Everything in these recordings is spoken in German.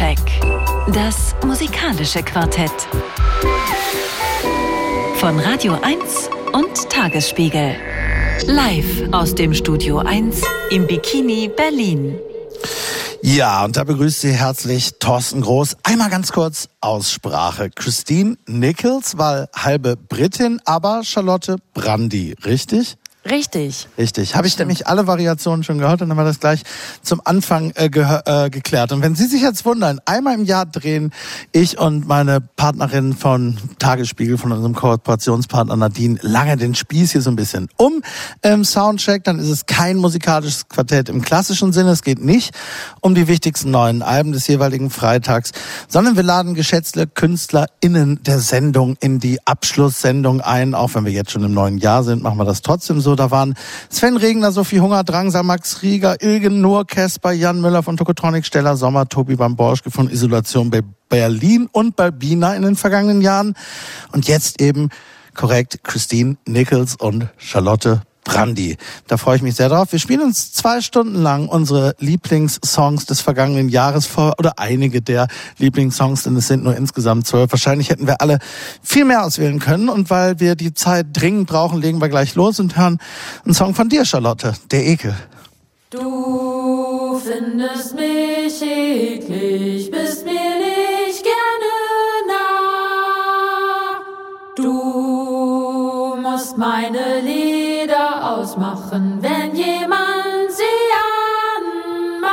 Soundcheck. Das musikalische Quartett. Von Radio 1 und Tagesspiegel. Live aus dem Studio 1 im Bikini Berlin. Ja, und da begrüßt Sie herzlich Thorsten Groß. Einmal ganz kurz Aussprache. Christine Nichols war halbe Britin, aber Charlotte Brandy, richtig? Richtig. Richtig. Habe ich nämlich alle Variationen schon gehört und dann haben wir das gleich zum Anfang äh, äh, geklärt. Und wenn Sie sich jetzt wundern, einmal im Jahr drehen ich und meine Partnerin von Tagesspiegel, von unserem Kooperationspartner Nadine, lange den Spieß hier so ein bisschen um im Soundcheck. Dann ist es kein musikalisches Quartett im klassischen Sinne. Es geht nicht um die wichtigsten neuen Alben des jeweiligen Freitags, sondern wir laden geschätzte KünstlerInnen der Sendung in die Abschlusssendung ein. Auch wenn wir jetzt schon im neuen Jahr sind, machen wir das trotzdem so so. Da waren Sven Regner, Sophie Hunger, Drangsal, Max Rieger, Ilgen Nur, Kesper, Jan Müller von Tokotronic, Stella Sommer, Tobi Bamborschke von Isolation bei Berlin und Balbina in den vergangenen Jahren. Und jetzt eben korrekt Christine Nichols und Charlotte Brandy. Da freue ich mich sehr drauf. Wir spielen uns zwei Stunden lang unsere Lieblingssongs des vergangenen Jahres vor oder einige der Lieblingssongs, denn es sind nur insgesamt zwölf. Wahrscheinlich hätten wir alle viel mehr auswählen können und weil wir die Zeit dringend brauchen, legen wir gleich los und hören einen Song von dir, Charlotte, Der Ekel. Du findest mich eklig, bist mir nicht gerne nah. Du musst meine Liebe ausmachen, wenn jemand sie anmacht.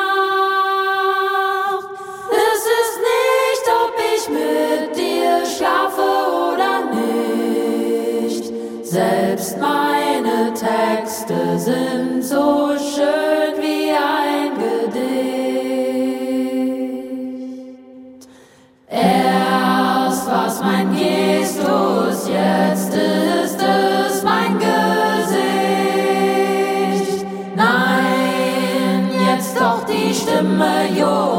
Es ist nicht, ob ich mit dir schlafe oder nicht. Selbst meine Texte sind so schön wie ein Gedicht. Erst was mein Gestus, jetzt ist es Stimme, Junge, entscheide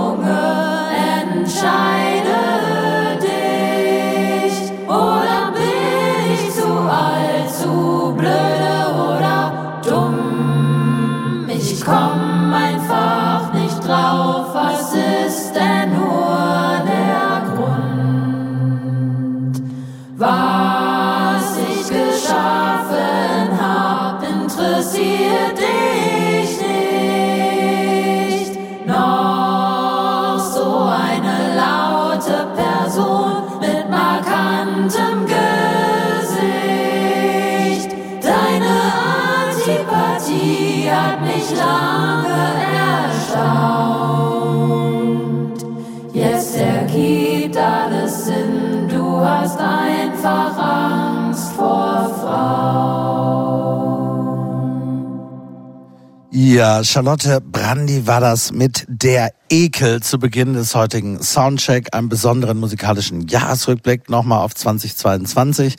Ja, Charlotte Brandy war das mit der Ekel zu Beginn des heutigen Soundcheck, einem besonderen musikalischen Jahresrückblick nochmal auf 2022.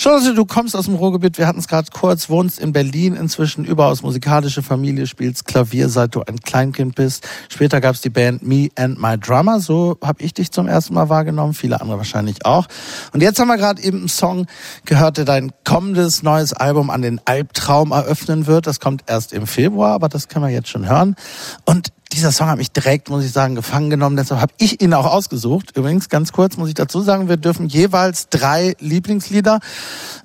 Charlotte, du kommst aus dem Ruhrgebiet, wir hatten es gerade kurz, wohnst in Berlin inzwischen, überaus musikalische Familie, spielst Klavier, seit du ein Kleinkind bist. Später gab es die Band Me and My Drummer, so habe ich dich zum ersten Mal wahrgenommen, viele andere wahrscheinlich auch. Und jetzt haben wir gerade eben einen Song gehört, der dein kommendes neues Album an den Albtraum eröffnen wird. Das kommt erst im Februar, aber das können wir jetzt schon hören. Und dieser Song hat mich direkt, muss ich sagen, gefangen genommen. Deshalb habe ich ihn auch ausgesucht. Übrigens, ganz kurz muss ich dazu sagen, wir dürfen jeweils drei Lieblingslieder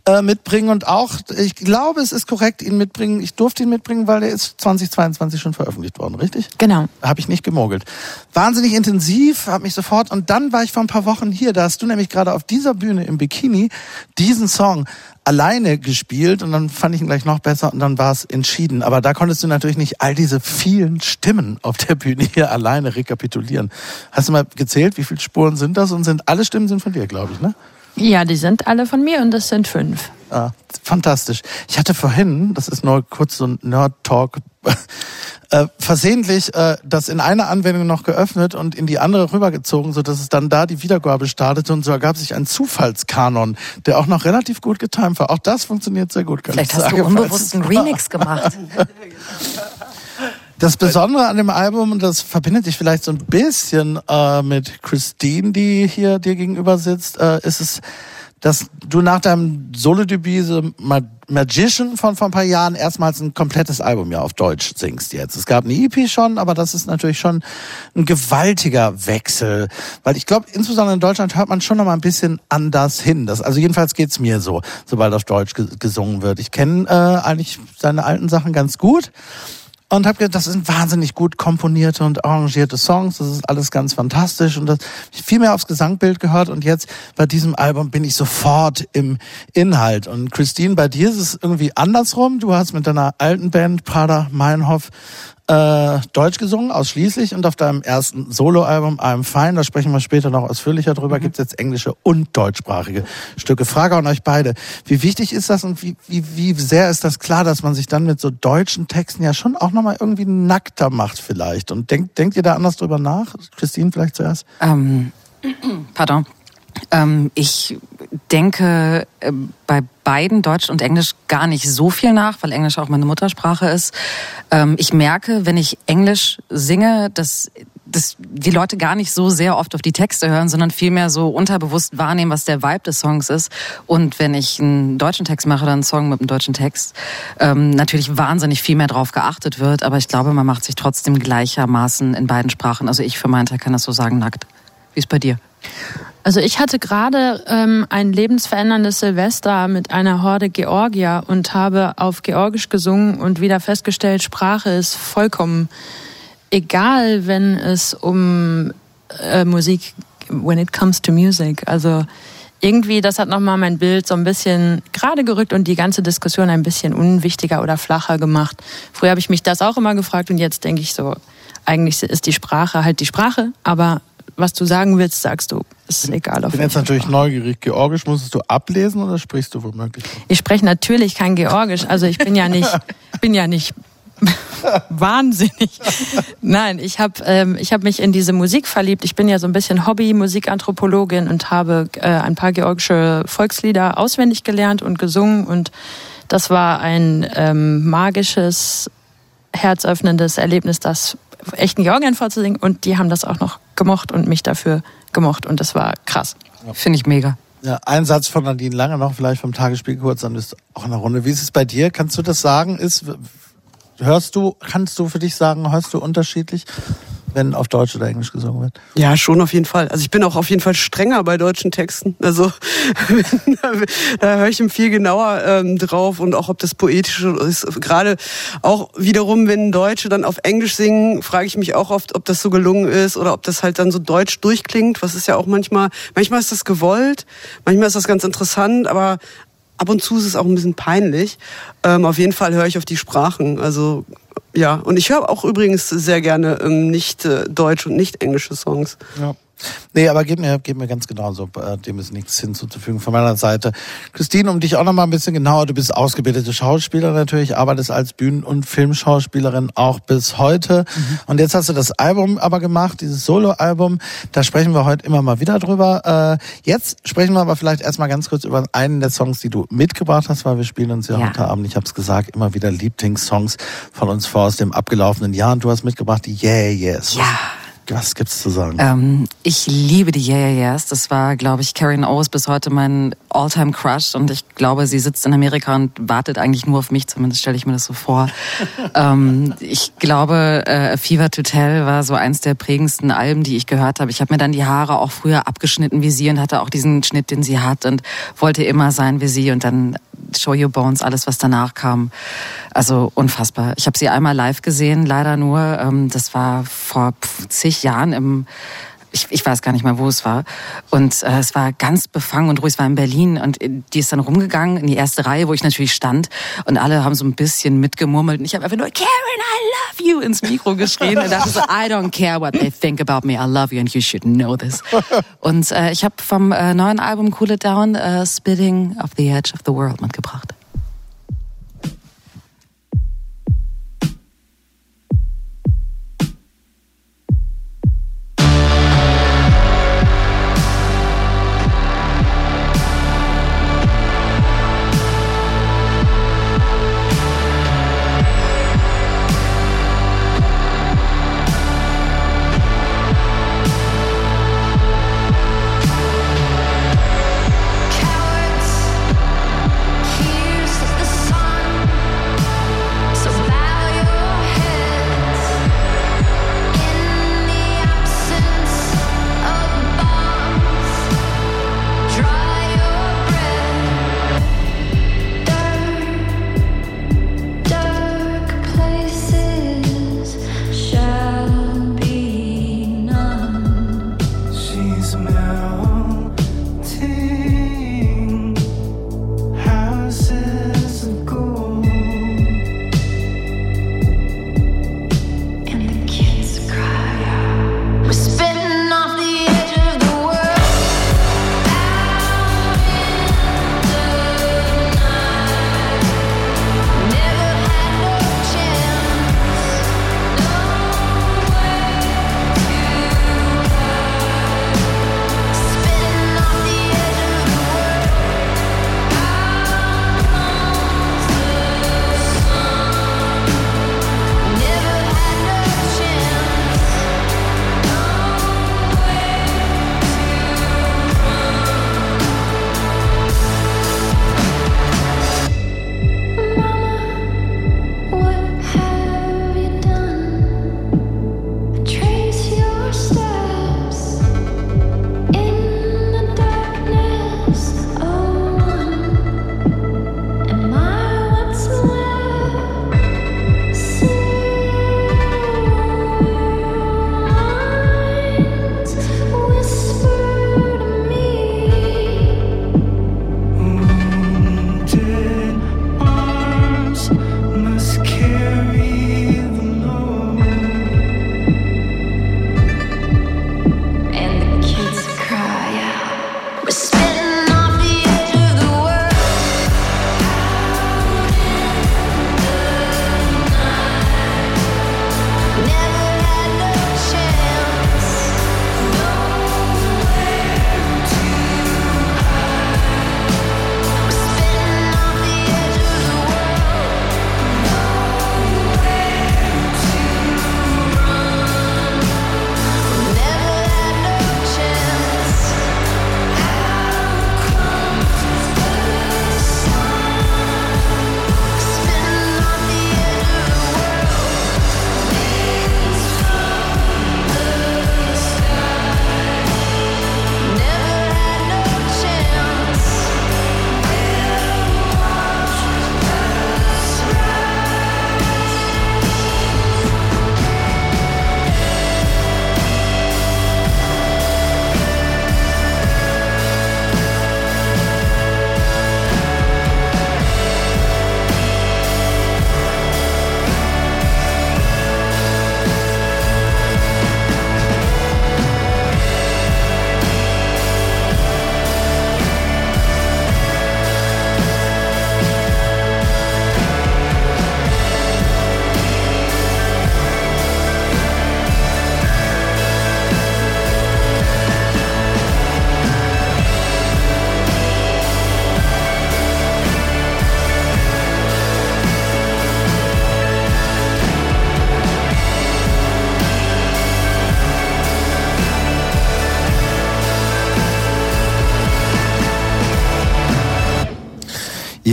äh, mitbringen. Und auch, ich glaube, es ist korrekt, ihn mitbringen. Ich durfte ihn mitbringen, weil er ist 2022 schon veröffentlicht worden, richtig? Genau. Habe ich nicht gemogelt. Wahnsinnig intensiv, habe mich sofort. Und dann war ich vor ein paar Wochen hier. Da hast du nämlich gerade auf dieser Bühne im Bikini diesen Song alleine gespielt und dann fand ich ihn gleich noch besser und dann war es entschieden. Aber da konntest du natürlich nicht all diese vielen Stimmen auf der Bühne hier alleine rekapitulieren. Hast du mal gezählt, wie viele Spuren sind das und sind alle Stimmen sind von dir, glaube ich, ne? Ja, die sind alle von mir und das sind fünf. Ah, fantastisch. Ich hatte vorhin, das ist nur kurz so ein Nerd-Talk, äh, versehentlich äh, das in einer Anwendung noch geöffnet und in die andere rübergezogen, so dass es dann da die Wiedergabe startete und so ergab sich ein Zufallskanon, der auch noch relativ gut getimt war. Auch das funktioniert sehr gut, kann Vielleicht ich sagen. Hast du unbewusst einen Remix gemacht. Das Besondere an dem Album, und das verbindet dich vielleicht so ein bisschen äh, mit Christine, die hier dir gegenüber sitzt, äh, ist es, dass du nach deinem Solo-Debüt so Magician von vor ein paar Jahren erstmals ein komplettes Album ja auf Deutsch singst jetzt. Es gab eine EP schon, aber das ist natürlich schon ein gewaltiger Wechsel, weil ich glaube, insbesondere in Deutschland hört man schon noch mal ein bisschen anders hin. Das, also jedenfalls geht's mir so, sobald auf Deutsch gesungen wird. Ich kenne äh, eigentlich seine alten Sachen ganz gut und habe gedacht, das sind wahnsinnig gut komponierte und arrangierte Songs. Das ist alles ganz fantastisch und das viel mehr aufs Gesangbild gehört. Und jetzt bei diesem Album bin ich sofort im Inhalt. Und Christine, bei dir ist es irgendwie andersrum. Du hast mit deiner alten Band Prada Meinhof äh, Deutsch gesungen, ausschließlich. Und auf deinem ersten Soloalbum I'm Fine, da sprechen wir später noch ausführlicher drüber, mhm. gibt es jetzt englische und deutschsprachige Stücke. Frage an euch beide. Wie wichtig ist das und wie, wie, wie sehr ist das klar, dass man sich dann mit so deutschen Texten ja schon auch nochmal irgendwie nackter macht vielleicht? Und denkt, denkt ihr da anders drüber nach? Christine vielleicht zuerst? Ähm, pardon. Ähm, ich denke äh, bei beiden, Deutsch und Englisch, gar nicht so viel nach, weil Englisch auch meine Muttersprache ist. Ähm, ich merke, wenn ich Englisch singe, dass dass die Leute gar nicht so sehr oft auf die Texte hören, sondern vielmehr so unterbewusst wahrnehmen, was der Vibe des Songs ist. Und wenn ich einen deutschen Text mache, dann einen Song mit einem deutschen Text, ähm, natürlich wahnsinnig viel mehr drauf geachtet wird. Aber ich glaube, man macht sich trotzdem gleichermaßen in beiden Sprachen. Also ich für meinen Teil kann das so sagen, nackt. Wie ist bei dir? Also ich hatte gerade ähm, ein lebensveränderndes Silvester mit einer Horde Georgier und habe auf Georgisch gesungen und wieder festgestellt, Sprache ist vollkommen egal, wenn es um äh, Musik, when it comes to music. Also irgendwie, das hat nochmal mein Bild so ein bisschen gerade gerückt und die ganze Diskussion ein bisschen unwichtiger oder flacher gemacht. Früher habe ich mich das auch immer gefragt und jetzt denke ich so, eigentlich ist die Sprache halt die Sprache, aber was du sagen willst, sagst du. Ist egal. Ich bin jetzt natürlich Neugierig. Georgisch musstest du ablesen oder sprichst du womöglich? Ich spreche natürlich kein Georgisch. Also ich bin ja nicht, bin ja nicht wahnsinnig. Nein, ich habe ähm, ich hab mich in diese Musik verliebt. Ich bin ja so ein bisschen Hobby-Musikanthropologin und habe äh, ein paar georgische Volkslieder auswendig gelernt und gesungen. Und das war ein ähm, magisches, herzöffnendes Erlebnis, das echten Georgien vorzusingen. Und die haben das auch noch gemocht und mich dafür gemocht. Und das war krass. Ja. Finde ich mega. Ja, ein Satz von Nadine Lange noch, vielleicht vom Tagesspiel kurz, dann ist auch eine Runde. Wie ist es bei dir? Kannst du das sagen? Ist, hörst du, kannst du für dich sagen, hörst du unterschiedlich? Wenn auf Deutsch oder Englisch gesungen wird? Ja, schon auf jeden Fall. Also ich bin auch auf jeden Fall strenger bei deutschen Texten. Also da höre ich ihm viel genauer ähm, drauf und auch ob das poetisch ist. Gerade auch wiederum, wenn Deutsche dann auf Englisch singen, frage ich mich auch oft, ob das so gelungen ist oder ob das halt dann so deutsch durchklingt. Was ist ja auch manchmal, manchmal ist das gewollt, manchmal ist das ganz interessant, aber ab und zu ist es auch ein bisschen peinlich. Ähm, auf jeden Fall höre ich auf die Sprachen. Also ja, und ich höre auch übrigens sehr gerne ähm, nicht äh, deutsch und nicht englische Songs. Ja. Nee, aber geht mir, geht mir ganz genauso. Äh, dem ist nichts hinzuzufügen von meiner Seite. Christine, um dich auch noch mal ein bisschen genauer, du bist ausgebildete Schauspielerin natürlich, arbeitest als Bühnen- und Filmschauspielerin auch bis heute. Mhm. Und jetzt hast du das Album aber gemacht, dieses Solo-Album. Da sprechen wir heute immer mal wieder drüber. Äh, jetzt sprechen wir aber vielleicht erstmal ganz kurz über einen der Songs, die du mitgebracht hast, weil wir spielen uns ja, ja. heute Abend, ich habe es gesagt, immer wieder Lieblingssongs von uns vor aus dem abgelaufenen Jahr. Und du hast mitgebracht die Yeah Yes. Ja. Was gibt's zu sagen? Ähm, ich liebe die Yeah Yeah Yeahs. Das war, glaube ich, Karen Owes bis heute mein All-Time Crush und ich glaube, sie sitzt in Amerika und wartet eigentlich nur auf mich. Zumindest stelle ich mir das so vor. ähm, ich glaube, äh, Fever to Tell war so eins der prägendsten Alben, die ich gehört habe. Ich habe mir dann die Haare auch früher abgeschnitten wie sie und hatte auch diesen Schnitt, den sie hat und wollte immer sein wie sie und dann Show Your Bones, alles was danach kam. Also unfassbar. Ich habe sie einmal live gesehen, leider nur. Ähm, das war vor zig Jahren im ich, ich weiß gar nicht mehr, wo es war. Und äh, es war ganz befangen und ruhig. Es war in Berlin und die ist dann rumgegangen in die erste Reihe, wo ich natürlich stand. Und alle haben so ein bisschen mitgemurmelt. Und ich habe einfach nur, Karen, I love you ins Mikro geschrien. Und dachte so, I don't care what they think about me. I love you and you should know this. Und äh, ich habe vom äh, neuen Album Cool It Down äh, Spitting of the Edge of the World mitgebracht.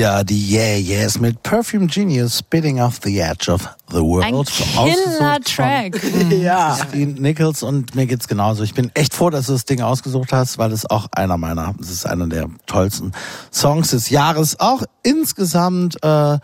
Ja, die Yeah Yes mit Perfume Genius Spitting off the Edge of the World. Ein Killer-Track. von Ja. Christine Nichols und mir geht's genauso. Ich bin echt froh, dass du das Ding ausgesucht hast, weil es auch einer meiner, es ist einer der tollsten Songs des Jahres. Auch insgesamt äh,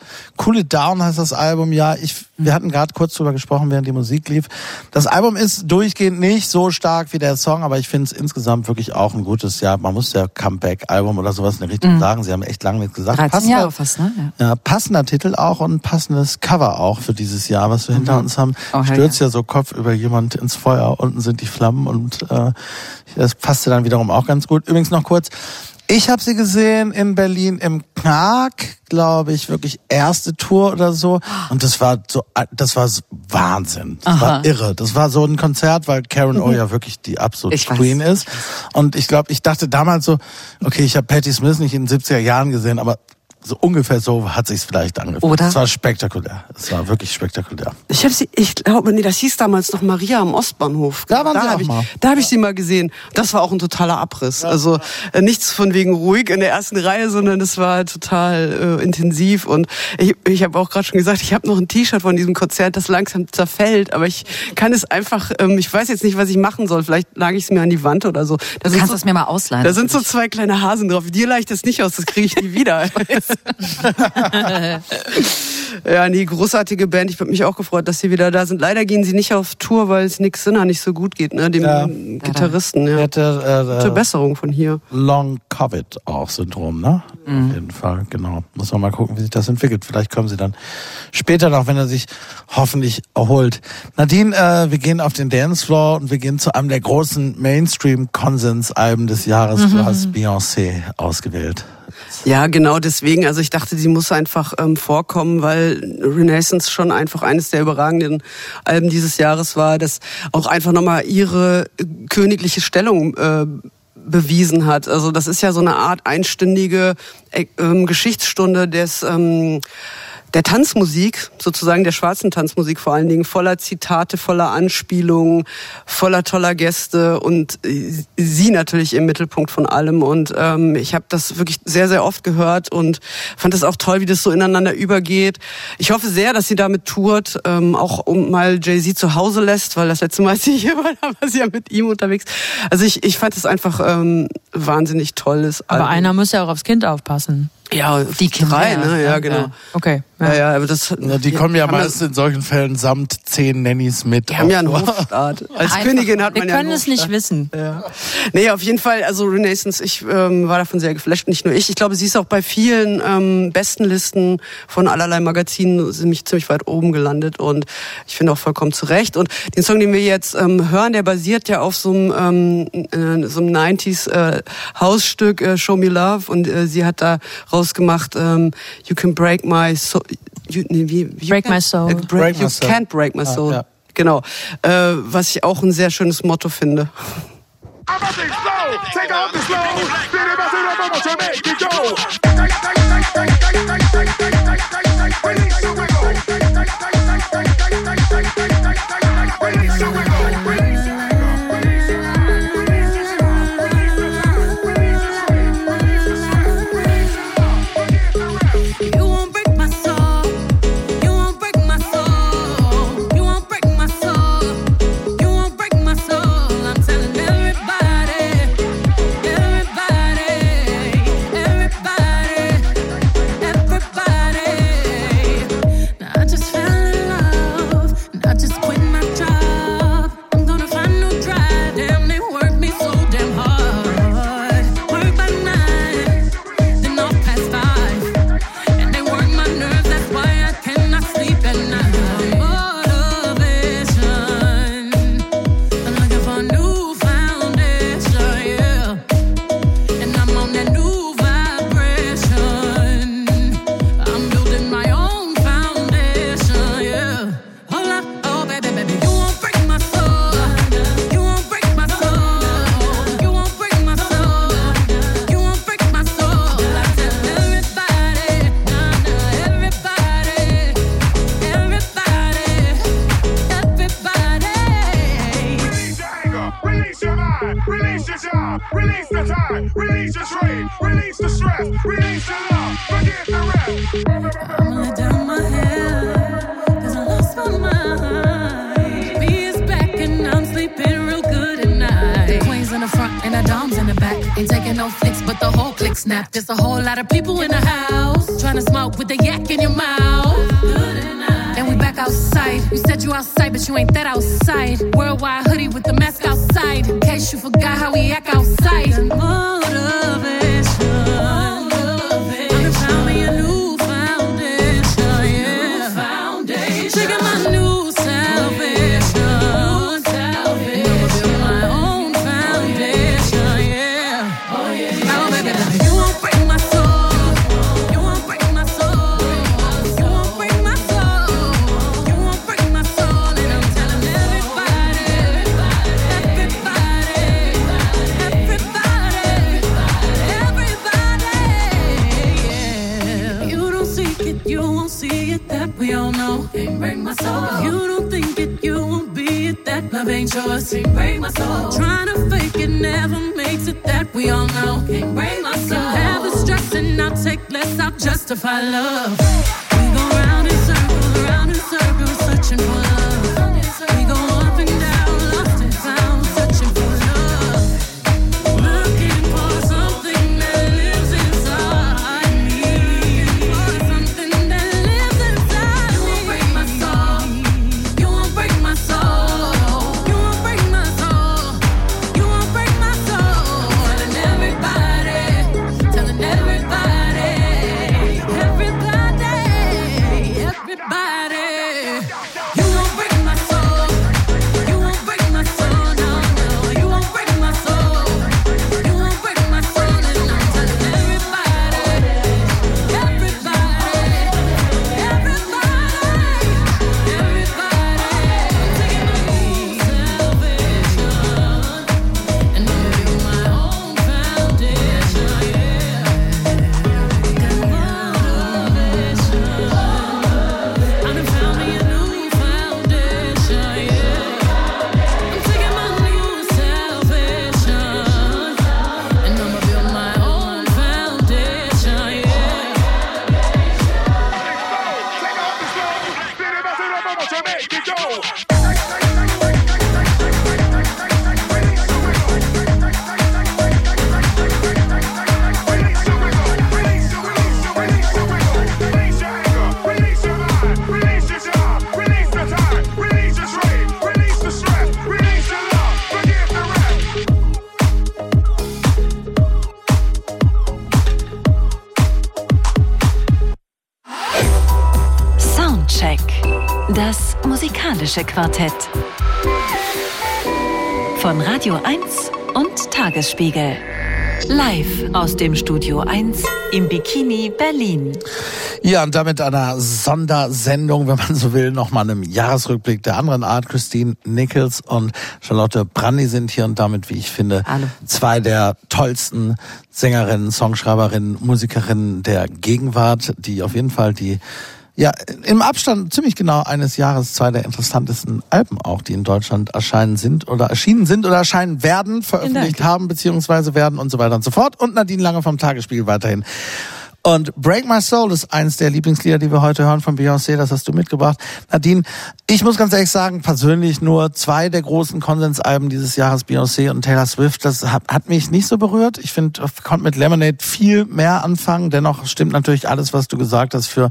Cool It Down heißt das Album. Ja, ich, wir hatten gerade kurz drüber gesprochen, während die Musik lief. Das Album ist durchgehend nicht so stark wie der Song, aber ich finde es insgesamt wirklich auch ein gutes Jahr. Man muss ja Comeback-Album oder sowas in der Richtung sagen. Sie haben echt lange nichts gesagt. 13 Passender- Jahre fast, ne? Ja. ja, passender Titel auch und passendes Cover auch für dieses Jahr, was wir hinter uns haben. Oh, Stürzt ja so Kopf über jemand ins Feuer, unten sind die Flammen und äh, das passte dann wiederum auch ganz gut. Übrigens noch kurz, ich habe sie gesehen in Berlin im Knark, glaube ich, wirklich erste Tour oder so. Und das war so, das war Wahnsinn. Das war irre. Das war so ein Konzert, weil Karen O ja wirklich die absolute Ich weiß. Queen ist. Und ich glaube, ich dachte damals so, okay, ich habe Patti Smith nicht in den 70er Jahren gesehen, aber so ungefähr so hat sich's vielleicht angefühlt. Oder? Es war spektakulär. Es war wirklich spektakulär. Ich habe sie, ich glaube, nee, das hieß damals noch Maria am Ostbahnhof. Da waren sie auch hab ich, mal. Da habe ich sie mal gesehen. Das war auch ein totaler Abriss. Also äh, nichts von wegen ruhig in der ersten Reihe, sondern es war total äh, intensiv. Und ich, ich habe auch gerade schon gesagt, ich habe noch ein T-Shirt von diesem Konzert, das langsam zerfällt. Aber ich kann es einfach, ähm, ich weiß jetzt nicht, was ich machen soll. Vielleicht lag ich es mir an die Wand oder so. Da Du kannst so, es mir mal ausleihen. Da sind so zwei kleine Hasen drauf. Dir leicht das nicht aus, das kriege ich nie wieder. Ja, nee, großartige Band. Ich habe mich auch gefreut, dass sie wieder da sind. Leider gehen sie nicht auf Tour, weil es Nick Sinner nicht so gut geht, ne? Dem Ja. Gitarristen, ja. hatte Zur äh, Besserung von hier. Long Covid auch Syndrom, ne? Auf jeden Fall, genau. Muss man mal gucken, wie sich das entwickelt. Vielleicht kommen sie dann später noch, wenn er sich hoffentlich erholt. Nadine, äh, wir gehen auf den Dancefloor und wir gehen zu einem der großen Mainstream-Konsens-Alben des Jahres. Du hast Beyoncé ausgewählt. Ja, genau deswegen. Also ich dachte, sie muss einfach ähm, vorkommen, weil Renaissance schon einfach eines der überragenden Alben dieses Jahres war, das auch einfach nochmal ihre äh, königliche Stellung äh, bewiesen hat. Also das ist ja so eine Art einstündige ähm, Geschichtsstunde des ähm, der Tanzmusik, sozusagen der schwarzen Tanzmusik vor allen Dingen, voller Zitate, voller Anspielungen, voller toller Gäste und äh, sie natürlich im Mittelpunkt von allem. Und ähm, ich habe das wirklich sehr, sehr oft gehört und fand es auch toll, wie das so ineinander übergeht. Ich hoffe sehr, dass sie damit tourt, ähm, auch um mal Jay-Z zu Hause lässt, weil das letzte Mal, als sie hier war, da war sie ja mit ihm unterwegs. Also ich, ich fand es einfach ähm, wahnsinnig tolles Aber Album. einer muss ja auch aufs Kind aufpassen. Awesome. Ja, Die Kinder, drei, ja. ne? Ja, genau. Okay. Ja, ja, aber das, Na, die kommen ja meist in solchen Fällen samt zehn Nannies mit. Die haben ja einen. Hofstaat. Als Einfach- Königin hat Wir man ja einen können es nicht wissen. Ja. Nee, auf jeden Fall, also Renaissance, ich ähm, war davon sehr geflasht, nicht nur ich. Ich glaube, sie ist auch bei vielen ähm, besten Listen von allerlei Magazinen ziemlich, ziemlich weit oben gelandet und ich finde auch vollkommen zu Recht. Und den Song, den wir jetzt ähm, hören, der basiert ja auf so einem, ähm, äh, so einem 90s äh, Hausstück äh, Show Me Love und äh, sie hat da rausgemacht ähm, You Can Break My Soul. You, nee, wie, you Break can, my soul. Äh, break, Break you my soul. can't break my Ah, soul. ja. Genau. Äh, was ich auch ein sehr schönes Motto finde. I'm a big slow, take off the slow. Spin it, bust it up, I'm to make it go. Release the wiggle. Release the wiggle. Musikalische Quartett. Von Radio 1 und Tagesspiegel. Live aus dem Studio 1 im Bikini Berlin. Ja, und damit einer Sondersendung, wenn man so will, nochmal einem Jahresrückblick der anderen Art. Christine Nichols und Charlotte Brandy sind hier und damit, wie ich finde, Hallo. zwei der tollsten Sängerinnen, Songschreiberinnen, Musikerinnen der Gegenwart, die auf jeden Fall die ja, im Abstand ziemlich genau eines Jahres zwei der interessantesten Alben auch, die in Deutschland erscheinen sind oder erschienen sind oder erscheinen werden, veröffentlicht haben, beziehungsweise werden und so weiter und so fort. Und Nadine Lange vom Tagesspiegel weiterhin. Und Break My Soul ist eins der Lieblingslieder, die wir heute hören von Beyoncé. Das hast du mitgebracht. Nadine, ich muss ganz ehrlich sagen, persönlich nur zwei der großen Konsensalben dieses Jahres, Beyoncé und Taylor Swift, das hat, hat mich nicht so berührt. Ich finde, konnte mit Lemonade viel mehr anfangen. Dennoch stimmt natürlich alles, was du gesagt hast, für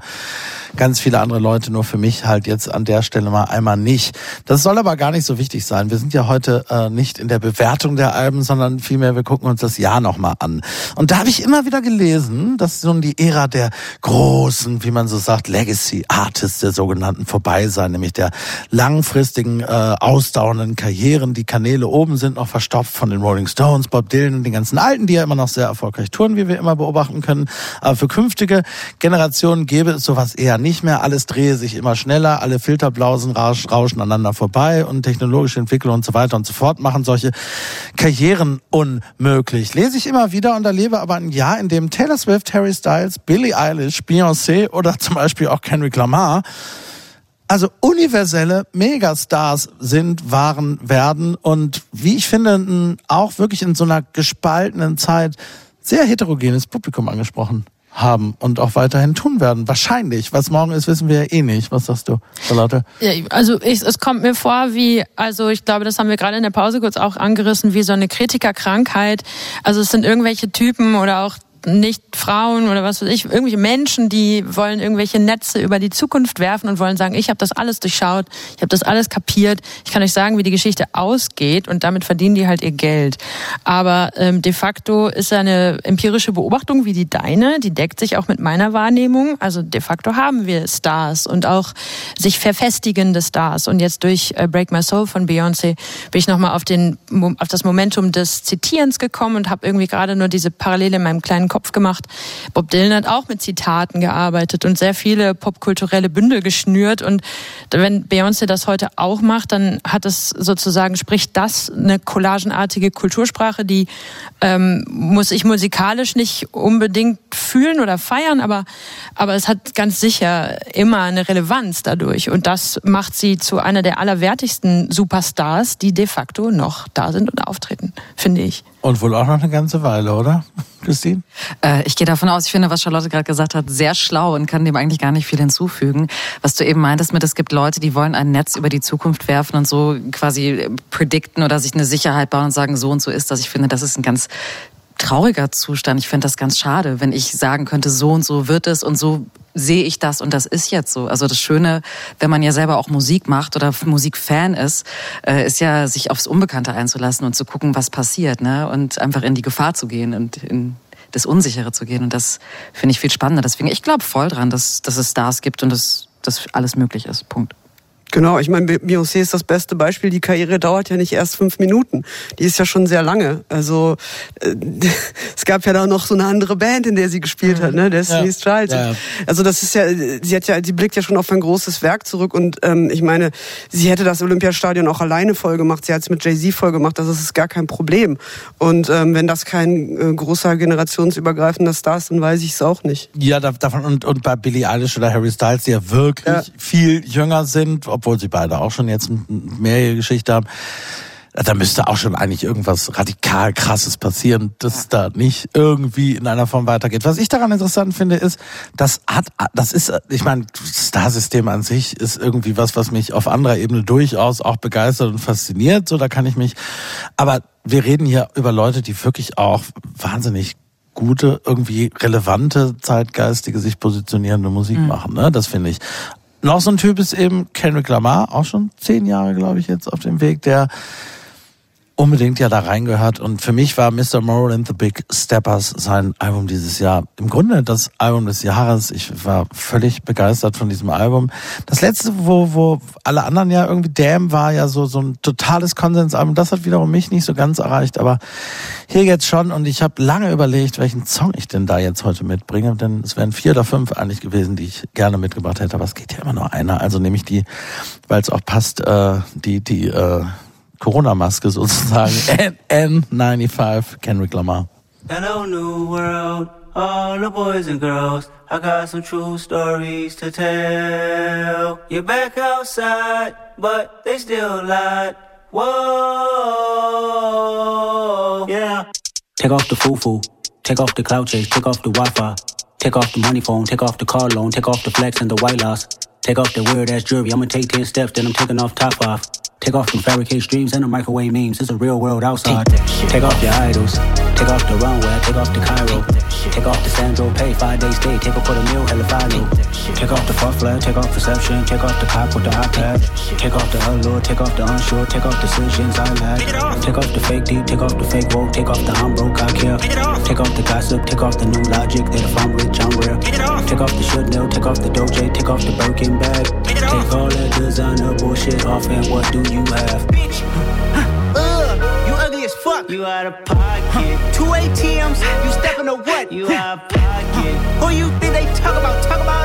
ganz viele andere Leute, nur für mich halt jetzt an der Stelle mal einmal nicht. Das soll aber gar nicht so wichtig sein. Wir sind ja heute äh, nicht in der Bewertung der Alben, sondern vielmehr wir gucken uns das Jahr nochmal an. Und da habe ich immer wieder gelesen, dass so die Ära der großen, wie man so sagt, Legacy Artists der sogenannten vorbei sein, nämlich der langfristigen, äh, ausdauernden Karrieren. Die Kanäle oben sind noch verstopft von den Rolling Stones, Bob Dylan und den ganzen Alten, die ja immer noch sehr erfolgreich touren, wie wir immer beobachten können. Aber für künftige Generationen gäbe es sowas eher nicht mehr. Alles drehe sich immer schneller, alle Filterblausen rausch, rauschen aneinander vorbei und technologische Entwicklung und so weiter und so fort machen solche Karrieren unmöglich. Lese ich immer wieder und erlebe aber ein Jahr, in dem Taylor Swift, Harry Styles, Billie Eilish, Beyoncé oder zum Beispiel auch Kendrick Lamar also universelle Megastars sind, waren, werden und wie ich finde, auch wirklich in so einer gespaltenen Zeit sehr heterogenes Publikum angesprochen haben und auch weiterhin tun werden. Wahrscheinlich. Was morgen ist, wissen wir ja eh nicht. Was sagst du, Charlotte? Ja, also ich, es kommt mir vor wie, also ich glaube, das haben wir gerade in der Pause kurz auch angerissen, wie so eine Kritikerkrankheit. Also es sind irgendwelche Typen oder auch nicht Frauen oder was weiß ich, irgendwelche Menschen, die wollen irgendwelche Netze über die Zukunft werfen und wollen sagen, ich habe das alles durchschaut, ich habe das alles kapiert, ich kann euch sagen, wie die Geschichte ausgeht und damit verdienen die halt ihr Geld. Aber ähm, de facto ist eine empirische Beobachtung wie die deine, die deckt sich auch mit meiner Wahrnehmung. Also de facto haben wir Stars und auch sich verfestigende Stars. Und jetzt durch äh, Break My Soul von Beyoncé bin ich nochmal auf, den, auf das Momentum des Zitierens gekommen und habe irgendwie gerade nur diese Parallele in meinem kleinen Kopf gemacht. Bob Dylan hat auch mit Zitaten gearbeitet und sehr viele popkulturelle Bündel geschnürt. Und wenn Beyoncé das heute auch macht, dann hat es sozusagen, spricht das eine collagenartige Kultursprache, die ähm, muss ich musikalisch nicht unbedingt fühlen oder feiern, aber, aber es hat ganz sicher immer eine Relevanz dadurch. Und das macht sie zu einer der allerwertigsten Superstars, die de facto noch da sind und auftreten, finde ich. Und wohl auch noch eine ganze Weile, oder, Christine? Äh, ich gehe davon aus, ich finde, was Charlotte gerade gesagt hat, sehr schlau und kann dem eigentlich gar nicht viel hinzufügen. Was du eben meintest mit, es gibt Leute, die wollen ein Netz über die Zukunft werfen und so quasi predikten oder sich eine Sicherheit bauen und sagen, so und so ist das. Ich finde, das ist ein ganz trauriger Zustand. Ich finde das ganz schade, wenn ich sagen könnte, so und so wird es und so sehe ich das und das ist jetzt so. Also das Schöne, wenn man ja selber auch Musik macht oder Musikfan ist, äh, ist ja sich aufs Unbekannte einzulassen und zu gucken, was passiert, ne? Und einfach in die Gefahr zu gehen und in das Unsichere zu gehen. Und das finde ich viel spannender. Deswegen, ich glaube voll dran, dass, dass es Stars gibt und dass, dass alles möglich ist. Punkt. Genau, ich meine, Beyoncé ist das beste Beispiel. Die Karriere dauert ja nicht erst fünf Minuten. Die ist ja schon sehr lange. Also äh, es gab ja da noch so eine andere Band, in der sie gespielt hat, ne? Destiny's Child. Ja, ja. Also das ist ja, sie hat ja, sie blickt ja schon auf ein großes Werk zurück und ähm, ich meine, sie hätte das Olympiastadion auch alleine voll gemacht. Sie hat es mit Jay-Z voll gemacht. Das ist gar kein Problem. Und ähm, wenn das kein äh, großer generationsübergreifender Star ist, dann weiß ich es auch nicht. Ja, da- davon und, und bei Billie Eilish oder Harry Styles, die ja wirklich Ja. viel jünger sind, obwohl sie beide auch schon jetzt mehrjährige Geschichte haben. Da müsste auch schon eigentlich irgendwas radikal krasses passieren, dass da nicht irgendwie in einer Form weitergeht. Was ich daran interessant finde, ist, das hat, das ist, ich meine, Starsystem an sich ist irgendwie was, was mich auf anderer Ebene durchaus auch begeistert und fasziniert. So, da kann ich mich, aber wir reden hier über Leute, die wirklich auch wahnsinnig gute, irgendwie relevante, zeitgeistige, sich positionierende Musik machen. Ne? Das finde ich. Noch so ein Typ ist eben Kendrick Lamar, auch schon zehn Jahre, glaube ich, jetzt auf dem Weg, der unbedingt ja da reingehört. Und für mich war Mr. Moral and the Big Steppers sein Album dieses Jahr. Im Grunde das Album des Jahres. Ich war völlig begeistert von diesem Album. Das letzte, wo, wo alle anderen ja irgendwie Damn war ja so, so ein totales Konsensalbum. Das hat wiederum mich nicht so ganz erreicht. Aber hier jetzt schon. Und ich habe lange überlegt, welchen Song ich denn da jetzt heute mitbringe. Denn es wären vier oder fünf eigentlich gewesen, die ich gerne mitgebracht hätte. Aber es geht ja immer nur einer. Also nehme ich die, weil es auch passt, äh, die, die, äh, Corona-Maske sozusagen. N- N95, Kendrick Lamar. Hello, new world, all the boys and girls. I got some true stories to tell. You're back outside, but they still lied. Whoa, yeah. Take off the foo-foo, take off the cloud chase, take off the Wi-Fi, take off the money phone, take off the car loan, take off the flex and the white loss. Take off the weird ass jewelry, I'ma take 10 steps, then I'm taking off top off. Take off them fabricate streams and the microwave memes, it's a real world outside. Take off your idols, take off the runway, take off the Cairo. Take off the Sandro pay, five days stay, take off for the meal, hella follow. Take off the fuck flag, take off perception, take off the cop with the iPad. Take off the allure, take off the unsure, take off decisions I lack. Take off the fake deep, take off the fake woke, take off the I'm broke, I care. Take off the gossip, take off the new logic, that if I'm rich, I'm real. Take off the Chanel, take off the Doja, take off the Birkin bag. Take all that designer bullshit off and what do you have? Ugh, uh, you ugly as fuck. You out of pocket. Two ATMs, you stepping to what? You out of pocket. Who you think they talk about? Talk about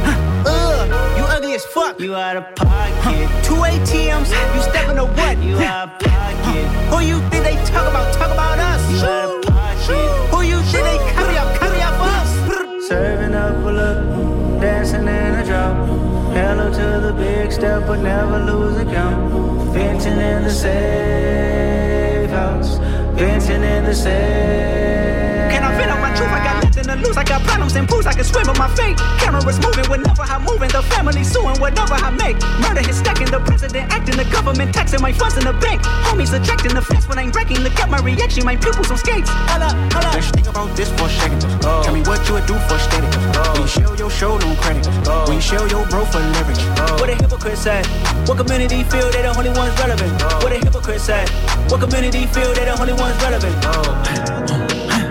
Ugh, you ugly as fuck. You out of pocket. Two ATMs, you stepping to what? You out of pocket. Who you think they talk about? Talk about us. You out of pocket. Who you think they carry up? Carry up us. Serving up a look, dancing in a drop. Hello to the big step, but never lose a count. Venting in the safe house. Venting in the safe. Can I vent on my truth? I got to lose. I got problems and pools. I can swim with my fate. Cameras moving whenever I'm moving. The family suing whatever I make. Murder is stacking. The president acting. The government taxing my funds in the bank. Homies ejecting the fence when I'm breaking. Look at my reaction. My pupils on skates. Hold up, hold up. Let's think about this for a second. Tell me what you would do for steady. When you show your show on credit. When you show your bro for leverage. What a hypocrite said. What community feel they the only ones relevant? What a hypocrite said. What community feel they the only ones relevant?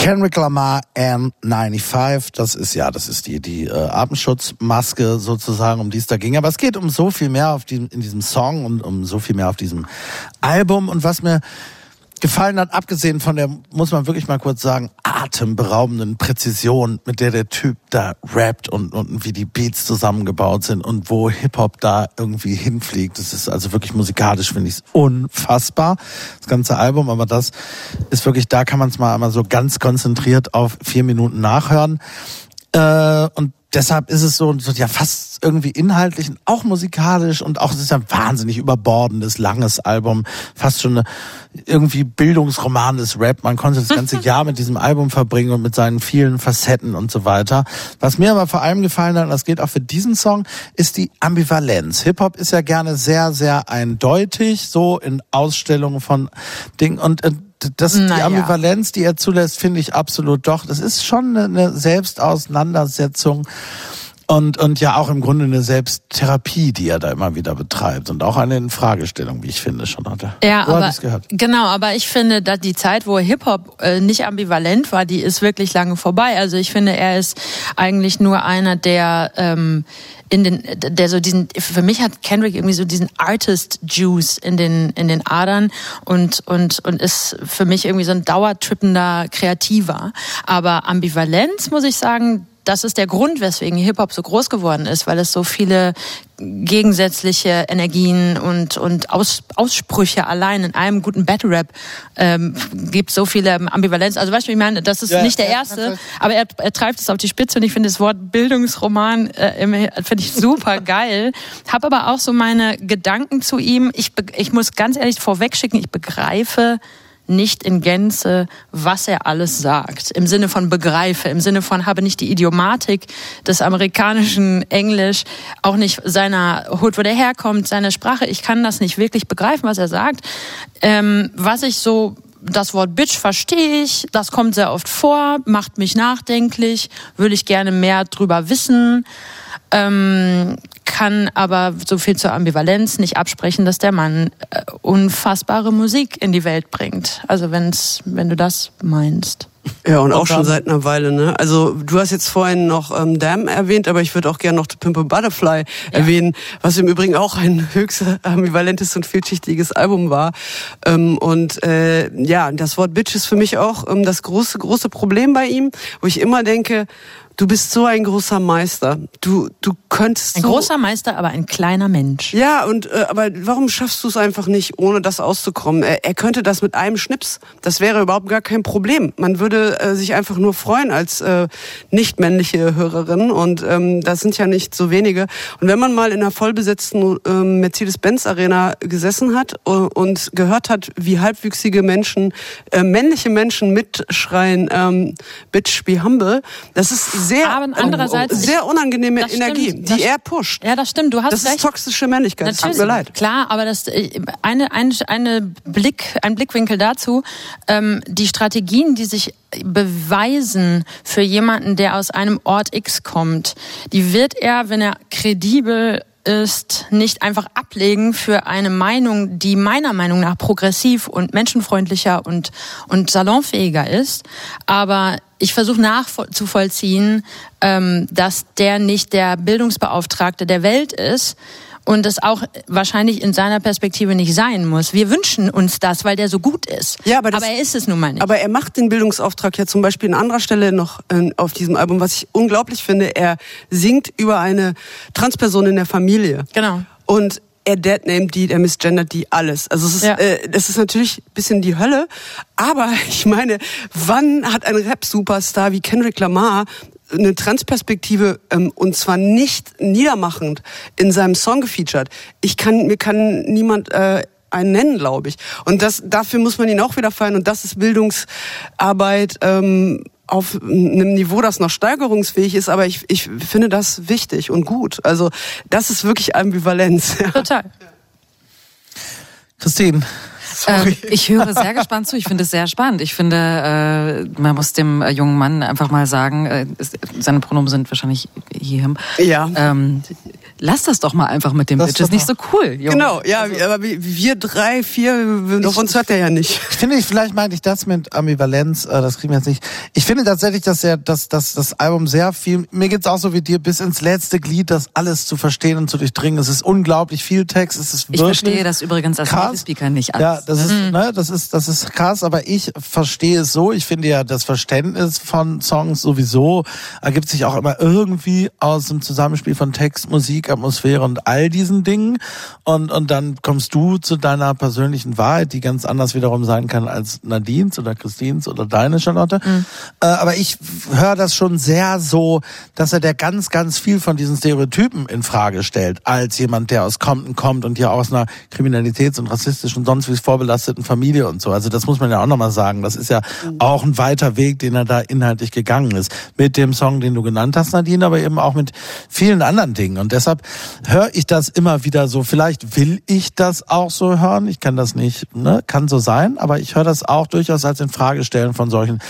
Kendrick Lamar N95, das ist ja, das ist die die äh, Atemschutzmaske sozusagen, um die es da ging. Aber es geht um so viel mehr auf diesem in diesem Song und um so viel mehr auf diesem Album. Und was mir gefallen hat, abgesehen von der, muss man wirklich mal kurz sagen, atemberaubenden Präzision, mit der der Typ da rappt und, und wie die Beats zusammengebaut sind und wo Hip-Hop da irgendwie hinfliegt. Das ist also wirklich musikalisch, finde ich unfassbar, das ganze Album. Aber das ist wirklich, da kann man es mal einmal so ganz konzentriert auf vier Minuten nachhören. Äh, und deshalb ist es so, so ja fast irgendwie inhaltlich und auch musikalisch und auch es ist ein wahnsinnig überbordendes, langes Album, fast schon eine, irgendwie Bildungsroman des Rap. Man konnte das ganze Jahr mit diesem Album verbringen und mit seinen vielen Facetten und so weiter. Was mir aber vor allem gefallen hat, und das geht auch für diesen Song, ist die Ambivalenz. Hip-Hop ist ja gerne sehr, sehr eindeutig, so in Ausstellungen von Dingen und äh, das, die Naja. Ambivalenz, die er zulässt, finde ich absolut doch. Das ist schon eine, eine Selbstauseinandersetzung und, und ja auch im Grunde eine Selbsttherapie, die er da immer wieder betreibt und auch eine Infragestellung, wie ich finde, schon hatte. Ja, Wo aber gehört? genau, aber ich finde, dass die Zeit, wo Hip-Hop äh, nicht ambivalent war, die ist wirklich lange vorbei. Also ich finde, er ist eigentlich nur einer, der ähm, in den, der so diesen, für mich hat Kendrick irgendwie so diesen Artist-Juice in den in den Adern und und und ist für mich irgendwie so ein dauertrippender Kreativer. Aber Ambivalenz muss ich sagen, das ist der Grund, weswegen Hip-Hop so groß geworden ist, weil es so viele gegensätzliche Energien und, und Aus, Aussprüche allein in einem guten Battle-Rap ähm, gibt so viele Ambivalenz. Also weißt du, ich meine, das ist Ja, nicht der ja, erste, aber er, er treibt es auf die Spitze und ich finde das Wort Bildungsroman äh, finde ich super geil. Hab aber auch so meine Gedanken zu ihm. Ich, ich muss ganz ehrlich vorwegschicken, ich begreife nicht in Gänze, was er alles sagt. Im Sinne von begreife, im Sinne von habe nicht die Idiomatik des amerikanischen Englisch, auch nicht seiner Hut, wo der herkommt, seine Sprache. Ich kann das nicht wirklich begreifen, was er sagt. Ähm, was ich so das Wort Bitch verstehe ich, das kommt sehr oft vor, macht mich nachdenklich, würde ich gerne mehr drüber wissen, ähm, kann aber so viel zur Ambivalenz nicht absprechen, dass der Mann äh, unfassbare Musik in die Welt bringt. Also wenn's, wenn du das meinst. Ja, und auch schon seit einer Weile, ne? Also du hast jetzt vorhin noch ähm, Damn erwähnt, aber ich würde auch gerne noch The Pimp a Butterfly erwähnen, was im Übrigen auch ein höchst ambivalentes und vielschichtiges Album war. Ähm, und äh, ja, das Wort Bitch ist für mich auch ähm, das große, große Problem bei ihm, wo ich immer denke, du bist so ein großer Meister. Du, du könntest Ein so großer Meister, aber ein kleiner Mensch. Ja, und äh, aber warum schaffst du es einfach nicht, ohne das auszukommen? Er, er könnte das mit einem Schnips. Das wäre überhaupt gar kein Problem. Man würde äh, sich einfach nur freuen als äh, nicht männliche Hörerin. Und ähm, das sind ja nicht so wenige. Und wenn man mal in einer vollbesetzten ähm, Mercedes-Benz-Arena gesessen hat äh, und gehört hat, wie halbwüchsige Menschen, äh, männliche Menschen mitschreien, ähm, Bitch, be humble, das ist sehr, Aber andererseits- sehr unangenehme stimmt. Energie, Das- die er pusht. Ja, das stimmt. Du hast Das recht. ist toxische Männlichkeit. Es Tut mir leid. Klar, aber das äh, eine, eine, eine Blick, ein Blickwinkel dazu, ähm, die Strategien, die sich beweisen für jemanden, der aus einem Ort X kommt, die wird er, wenn er kredibel ist, nicht einfach ablegen für eine Meinung, die meiner Meinung nach progressiv und menschenfreundlicher und, und salonfähiger ist. Aber ich versuche nachzuvollziehen, ähm, dass der nicht der Bildungsbeauftragte der Welt ist und es auch wahrscheinlich in seiner Perspektive nicht sein muss. Wir wünschen uns das, weil der so gut ist. Ja, aber, das, aber er ist es nun mal nicht. Aber er macht den Bildungsauftrag ja zum Beispiel an anderer Stelle noch äh, auf diesem Album, was ich unglaublich finde. Er singt über eine Transperson in der Familie. Genau. Und er deadnamed die, er misgendert die, alles. Also es ist, Ja. äh, das ist natürlich ein bisschen die Hölle. Aber ich meine, wann hat ein Rap-Superstar wie Kendrick Lamar eine Transperspektive ähm, und zwar nicht niedermachend in seinem Song gefeatured? Ich kann, mir kann niemand äh, einen nennen, glaube ich. Und das, dafür muss man ihn auch wieder feiern. Und das ist Bildungsarbeit ähm, auf einem Niveau, das noch steigerungsfähig ist. Aber ich, ich finde das wichtig und gut. Also das ist wirklich Ambivalenz. Ja. Total. Christine, Ähm, ich höre sehr gespannt zu. Ich finde es sehr spannend. Ich finde, äh, man muss dem äh, jungen Mann einfach mal sagen, äh, seine Pronomen sind wahrscheinlich he, him. Ja. Ähm, lass das doch mal einfach mit dem Das Bitch. ist Ist nicht so cool, Junge. Genau, ja, aber wir- wir drei, vier, auf uns hört er ja nicht. Ich finde, ich, vielleicht meinte ich das mit Ambivalenz, äh, das kriegen wir jetzt nicht. Ich finde tatsächlich, dass, er, dass, dass das Album sehr viel, mir geht's auch so wie dir, bis ins letzte Glied, das alles zu verstehen und zu durchdringen. Es ist unglaublich viel Text, es ist Ich wirklich verstehe das übrigens als Speaker nicht alles. Ja, das ist, ne, das ist, das ist krass, aber ich verstehe es so. Ich finde ja, das Verständnis von Songs sowieso ergibt sich auch immer irgendwie aus dem Zusammenspiel von Text, Musik, Atmosphäre und all diesen Dingen. Und, und dann kommst du zu deiner persönlichen Wahrheit, die ganz anders wiederum sein kann als Nadines oder Christines oder deine Charlotte. Äh, aber ich höre das schon sehr so, dass er der ganz, ganz viel von diesen Stereotypen in Frage stellt, als jemand, der aus Compton kommt und ja aus einer kriminalitäts- und rassistischen, sonst wie vorbelasteten Familie und so. Also das muss man ja auch nochmal sagen. Das ist ja auch ein weiter Weg, den er da inhaltlich gegangen ist. Mit dem Song, den du genannt hast, Nadine, aber eben auch mit vielen anderen Dingen. Und deshalb höre ich das immer wieder so. Vielleicht will ich das auch so hören. Ich kann das nicht, ne? Kann so sein. Aber ich höre das auch durchaus als Infragestellen von solchen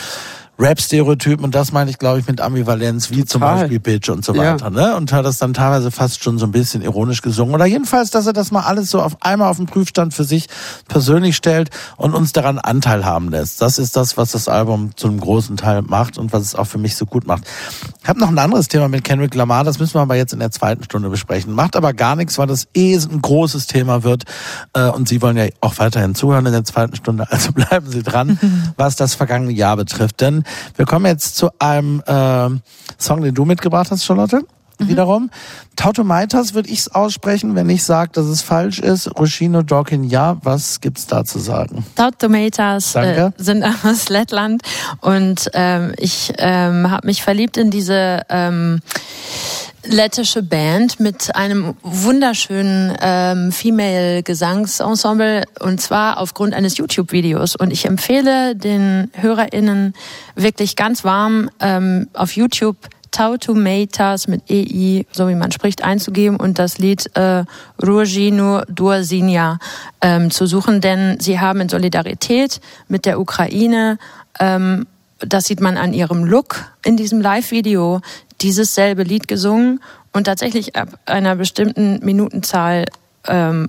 Rap-Stereotypen und das meine ich, glaube ich, mit Ambivalenz, wie zum Total. Beispiel Bitch und so Ja. weiter. Ne? Und hat das dann teilweise fast schon so ein bisschen ironisch gesungen. Oder jedenfalls, dass er das mal alles so auf einmal auf den Prüfstand für sich persönlich stellt und uns daran Anteil haben lässt. Das ist das, was das Album zu einem großen Teil macht und was es auch für mich so gut macht. Ich habe noch ein anderes Thema mit Kendrick Lamar, das müssen wir aber jetzt in der zweiten Stunde besprechen. Macht aber gar nichts, weil das eh ein großes Thema wird. Äh, Und Sie wollen ja auch weiterhin zuhören in der zweiten Stunde, also bleiben Sie dran, was das vergangene Jahr betrifft. Denn wir kommen jetzt zu einem äh, Song, den du mitgebracht hast, Charlotte. Wiederum. Tautomaitas würde ich es aussprechen, wenn ich sage, dass es falsch ist. Roshino Dorkin, ja. Was gibt's da zu sagen? Stout Tomatoes äh, sind aus Lettland und ähm, ich ähm, habe mich verliebt in diese ähm, lettische Band mit einem wunderschönen ähm, Female-Gesangsensemble und zwar aufgrund eines YouTube-Videos. Und ich empfehle den HörerInnen wirklich ganz warm ähm, auf YouTube Tautomatas mit EI, so wie man spricht, einzugeben und das Lied äh, Ruojino Dursinja ähm, zu suchen, denn sie haben in Solidarität mit der Ukraine, ähm, das sieht man an ihrem Look in diesem Live-Video, dieses selbe Lied gesungen und tatsächlich ab einer bestimmten Minutenzahl ähm,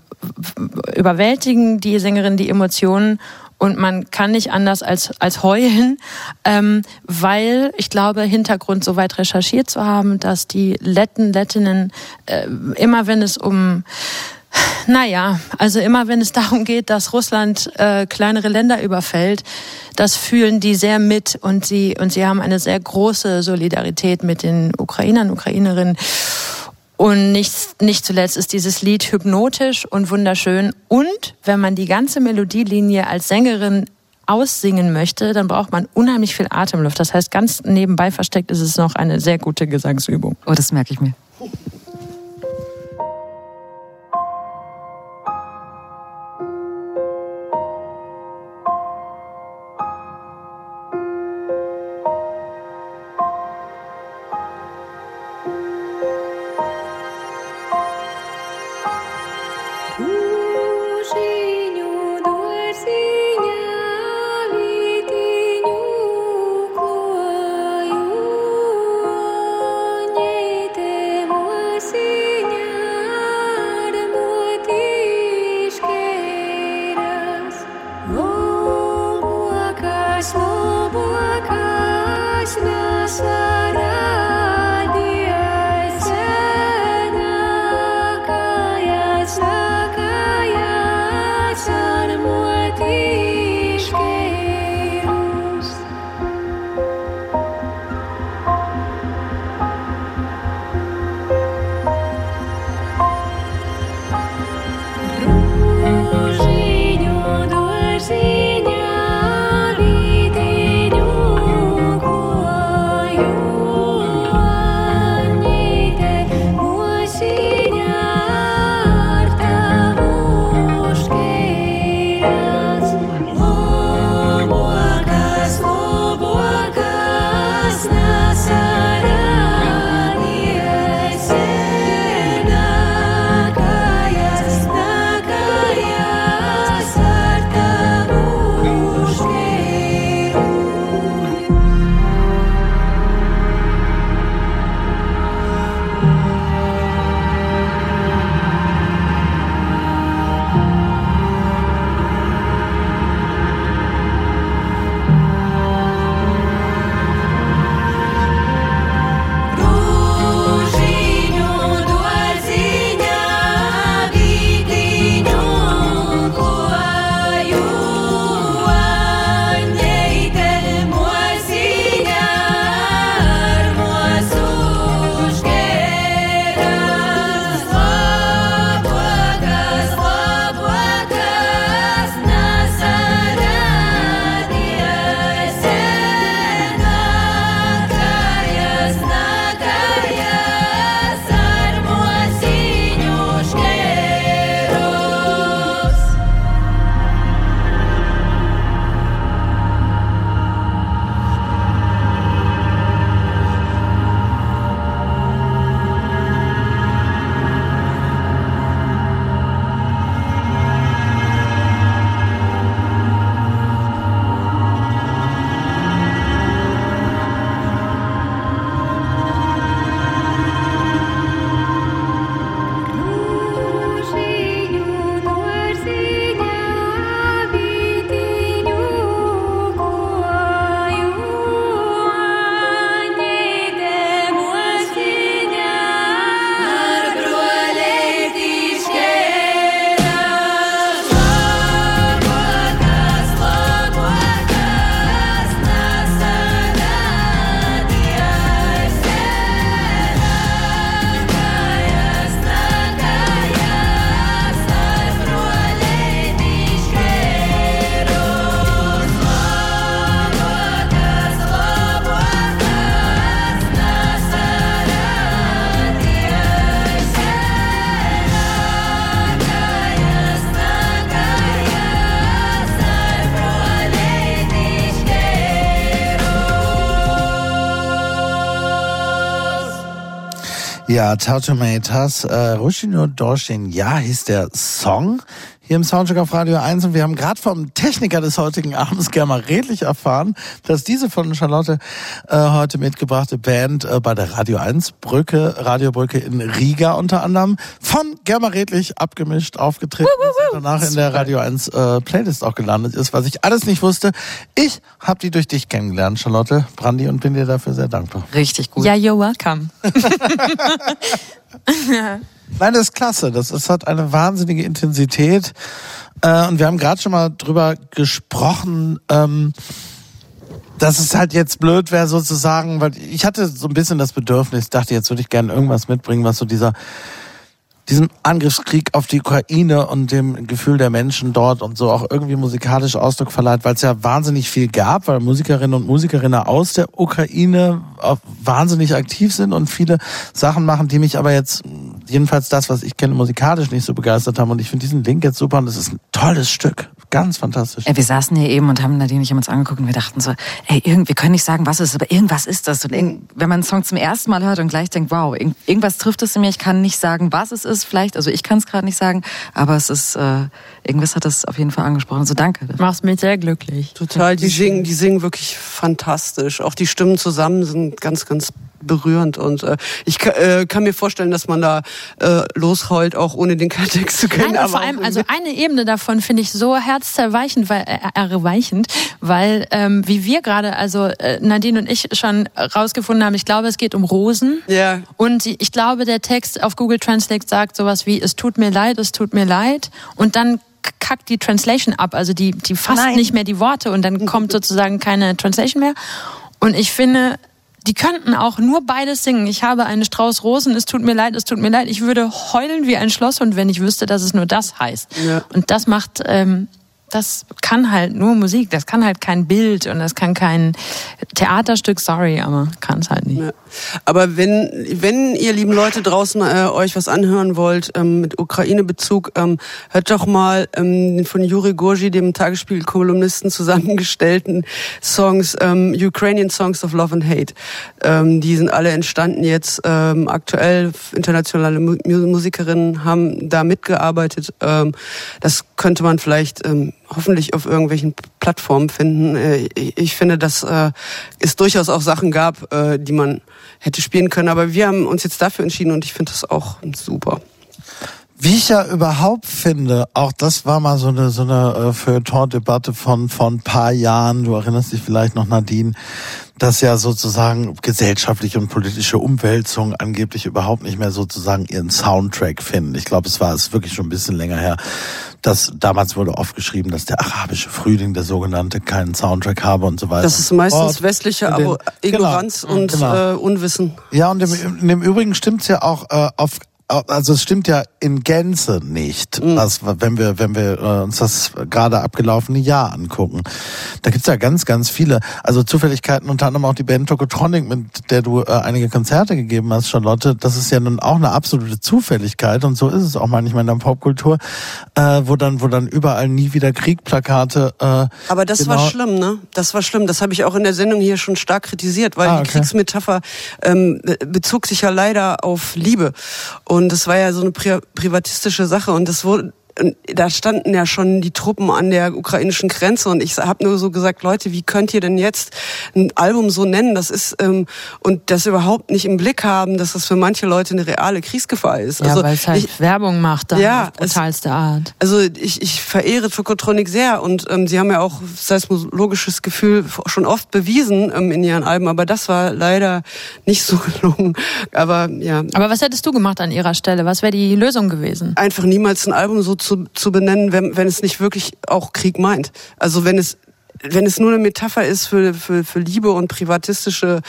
überwältigen die Sängerin die Emotionen und man kann nicht anders als, als heulen, ähm, weil ich glaube, Hintergrund so weit recherchiert zu haben, dass die Letten, Lettinnen, äh, immer wenn es um Naja, also immer wenn es darum geht, dass Russland äh, kleinere Länder überfällt, das fühlen die sehr mit und sie, und sie haben eine sehr große Solidarität mit den Ukrainern, Ukrainerinnen. Und nicht, nicht zuletzt ist dieses Lied hypnotisch und wunderschön. Und wenn man die ganze Melodielinie als Sängerin aussingen möchte, dann braucht man unheimlich viel Atemluft. Das heißt, ganz nebenbei versteckt ist es noch eine sehr gute Gesangsübung. Oh, das merke ich mir. she Ja, Tautomatas, äh, Rushino Dorshin, ja, hieß der Song hier im Soundcheck auf Radio 1 und wir haben gerade vom Techniker des heutigen Abends gerne mal redlich erfahren, dass diese von Charlotte äh, heute mitgebrachte Band äh, bei der Radio 1 Brücke, Radiobrücke in Riga unter anderem von Germa Redlich abgemischt, aufgetreten ist und danach in der Radio 1 äh, Playlist auch gelandet ist, was ich alles nicht wusste. Ich habe die durch dich kennengelernt, Charlotte Brandi, und bin dir dafür sehr dankbar. Richtig gut. Ja, you're welcome. Nein, das ist klasse. Das, das hat eine wahnsinnige Intensität. Äh, und wir haben gerade schon mal drüber gesprochen, ähm, dass es halt jetzt blöd wäre sozusagen, weil ich hatte so ein bisschen das Bedürfnis, dachte, jetzt würde ich gerne irgendwas mitbringen, was so dieser diesem Angriffskrieg auf die Ukraine und dem Gefühl der Menschen dort und so auch irgendwie musikalisch Ausdruck verleiht, weil es ja wahnsinnig viel gab, weil Musikerinnen und Musikerinnen aus der Ukraine wahnsinnig aktiv sind und viele Sachen machen, die mich aber jetzt, jedenfalls das, was ich kenne, musikalisch nicht so begeistert haben. Und ich finde diesen Link jetzt super und das ist ein tolles Stück. Ganz fantastisch. Wir saßen hier eben und haben Nadine und ich haben uns angeguckt und wir dachten so, ey, irgend, wir können nicht sagen, was es ist, aber irgendwas ist das. Und wenn man einen Song zum ersten Mal hört und gleich denkt, wow, irgend, irgendwas trifft es in mir, ich kann nicht sagen, was es ist vielleicht, also ich kann es gerade nicht sagen, aber es ist, äh, irgendwas hat das auf jeden Fall angesprochen. So danke. Machst mich sehr glücklich. Total, die singen, die singen wirklich fantastisch. Auch die Stimmen zusammen sind ganz, ganz berührend und äh, ich äh, kann mir vorstellen, dass man da äh, losheult, auch ohne den Text zu kennen. Nein, und aber vor allem, also eine Ebene davon finde ich so herzzerweichend, weil äh, erweichend, weil ähm, wie wir gerade, also äh, Nadine und ich schon rausgefunden haben, ich glaube, es geht um Rosen. Ja. Und die- ich glaube, der Text auf Google Translate sagt sowas wie: Es tut mir leid, es tut mir leid. Und dann kackt die Translation ab, also die die fasst Nein. nicht mehr die Worte und dann kommt sozusagen keine Translation mehr. Und ich finde, die könnten auch nur beides singen. Ich habe einen Strauß Rosen, es tut mir leid, es tut mir leid. Ich würde heulen wie ein Schlosshund, wenn ich wüsste, dass es nur das heißt. Ja. Und das macht, ähm, das kann halt nur Musik. Das kann halt kein Bild und das kann kein Theaterstück, sorry, aber kann es halt nicht. Ja. Aber wenn, wenn ihr lieben Leute draußen äh, euch was anhören wollt ähm, mit Ukraine-Bezug, ähm, hört doch mal ähm, von Juri Gorgi, dem Tagesspiegel-Kolumnisten, zusammengestellten Songs, ähm, Ukrainian Songs of Love and Hate. Ähm, die sind alle entstanden jetzt ähm, aktuell. Internationale Mu Musikerinnen haben da mitgearbeitet. Ähm, das könnte man vielleicht ähm, hoffentlich auf irgendwelchen Plattformen finden. Äh, ich, finde, dass äh, es durchaus auch Sachen gab, äh, die man hätte spielen können. Aber wir haben uns jetzt dafür entschieden und ich finde das auch super. Wie ich ja überhaupt finde, auch das war mal so eine so eine äh, Feuilleton-Debatte von von ein paar Jahren. Du erinnerst dich vielleicht noch, Nadine, dass ja sozusagen gesellschaftliche und politische Umwälzungen angeblich überhaupt nicht mehr sozusagen ihren Soundtrack finden. Ich glaube, es war es wirklich schon ein bisschen länger her. dass damals wurde oft geschrieben, dass der arabische Frühling, der sogenannte, keinen Soundtrack habe und so weiter. Das ist meistens Fort. westliche den- Abo Ignoranz Genau, und genau. äh, Unwissen. Ja, und im, im Übrigen stimmt's ja auch äh, auf also es stimmt ja in Gänze nicht, was, wenn wir wenn wir äh, uns das gerade abgelaufene Jahr angucken. Da gibt's ja ganz ganz viele, also Zufälligkeiten, unter anderem auch die Band Tokotronic, mit der du äh, einige Konzerte gegeben hast, Charlotte. Das ist ja nun auch eine absolute Zufälligkeit und so ist es auch manchmal in der Popkultur, äh, wo dann wo dann überall nie wieder Kriegplakate. Äh, Aber das genau- war schlimm, ne? Das war schlimm. Das habe ich auch in der Sendung hier schon stark kritisiert, weil Ah, die okay. Kriegsmetapher ähm, bezog sich ja leider auf Liebe. Und das war ja so eine pri privatistische Sache. Und das wurde. Und Da standen ja schon die Truppen an der ukrainischen Grenze und ich habe nur so gesagt, Leute, wie könnt ihr denn jetzt ein Album so nennen? Das ist ähm, und das überhaupt nicht im Blick haben, dass das für manche Leute eine reale Kriegsgefahr ist. Ja, weil es halt ich, Werbung macht dann Ja, auf brutalste Art. also ich, ich verehre Tokotronic sehr und ähm, sie haben ja auch seismologisches Gefühl schon oft bewiesen ähm, in ihren Alben, aber das war leider nicht so gelungen. Aber ja, Aber was hättest du gemacht an ihrer Stelle? Was wäre die Lösung gewesen? einfach niemals ein Album so zu, zu benennen, wenn, wenn es nicht wirklich auch Krieg meint. Also wenn es wenn es nur eine Metapher ist für, für, für Liebe und privatistische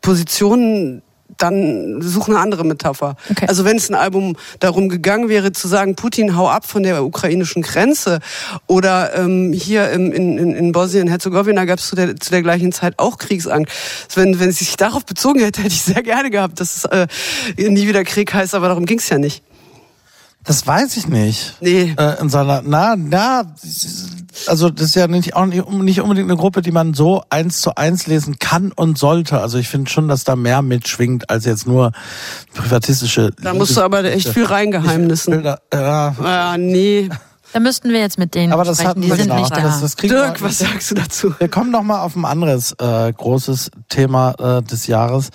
Positionen, dann such eine andere Metapher. Okay. Also wenn es ein Album darum gegangen wäre zu sagen, Putin hau ab von der ukrainischen Grenze oder ähm, hier im, in, in, in Bosnien-Herzegowina gab es zu der, zu der gleichen Zeit auch Kriegsangst. Wenn, wenn es sich darauf bezogen hätte, hätte ich sehr gerne gehabt, dass es äh, nie wieder Krieg heißt, aber darum ging es ja nicht. Das weiß ich nicht. Nee. Äh, in seiner, na, na, also das ist ja nicht, auch nicht, nicht unbedingt eine Gruppe, die man so eins zu eins lesen kann und sollte. Also ich finde schon, dass da mehr mitschwingt als jetzt nur privatistische. Da musst du aber echt viel reingeheimnissen. Bilder, ja. Ah, nee. Da müssten wir jetzt mit denen Aber das sprechen. hatten Die wir sind genau. nicht da. Das, das Dirk, wir, was sagst du dazu? wir kommen noch mal auf ein anderes äh, großes Thema äh, des Jahres.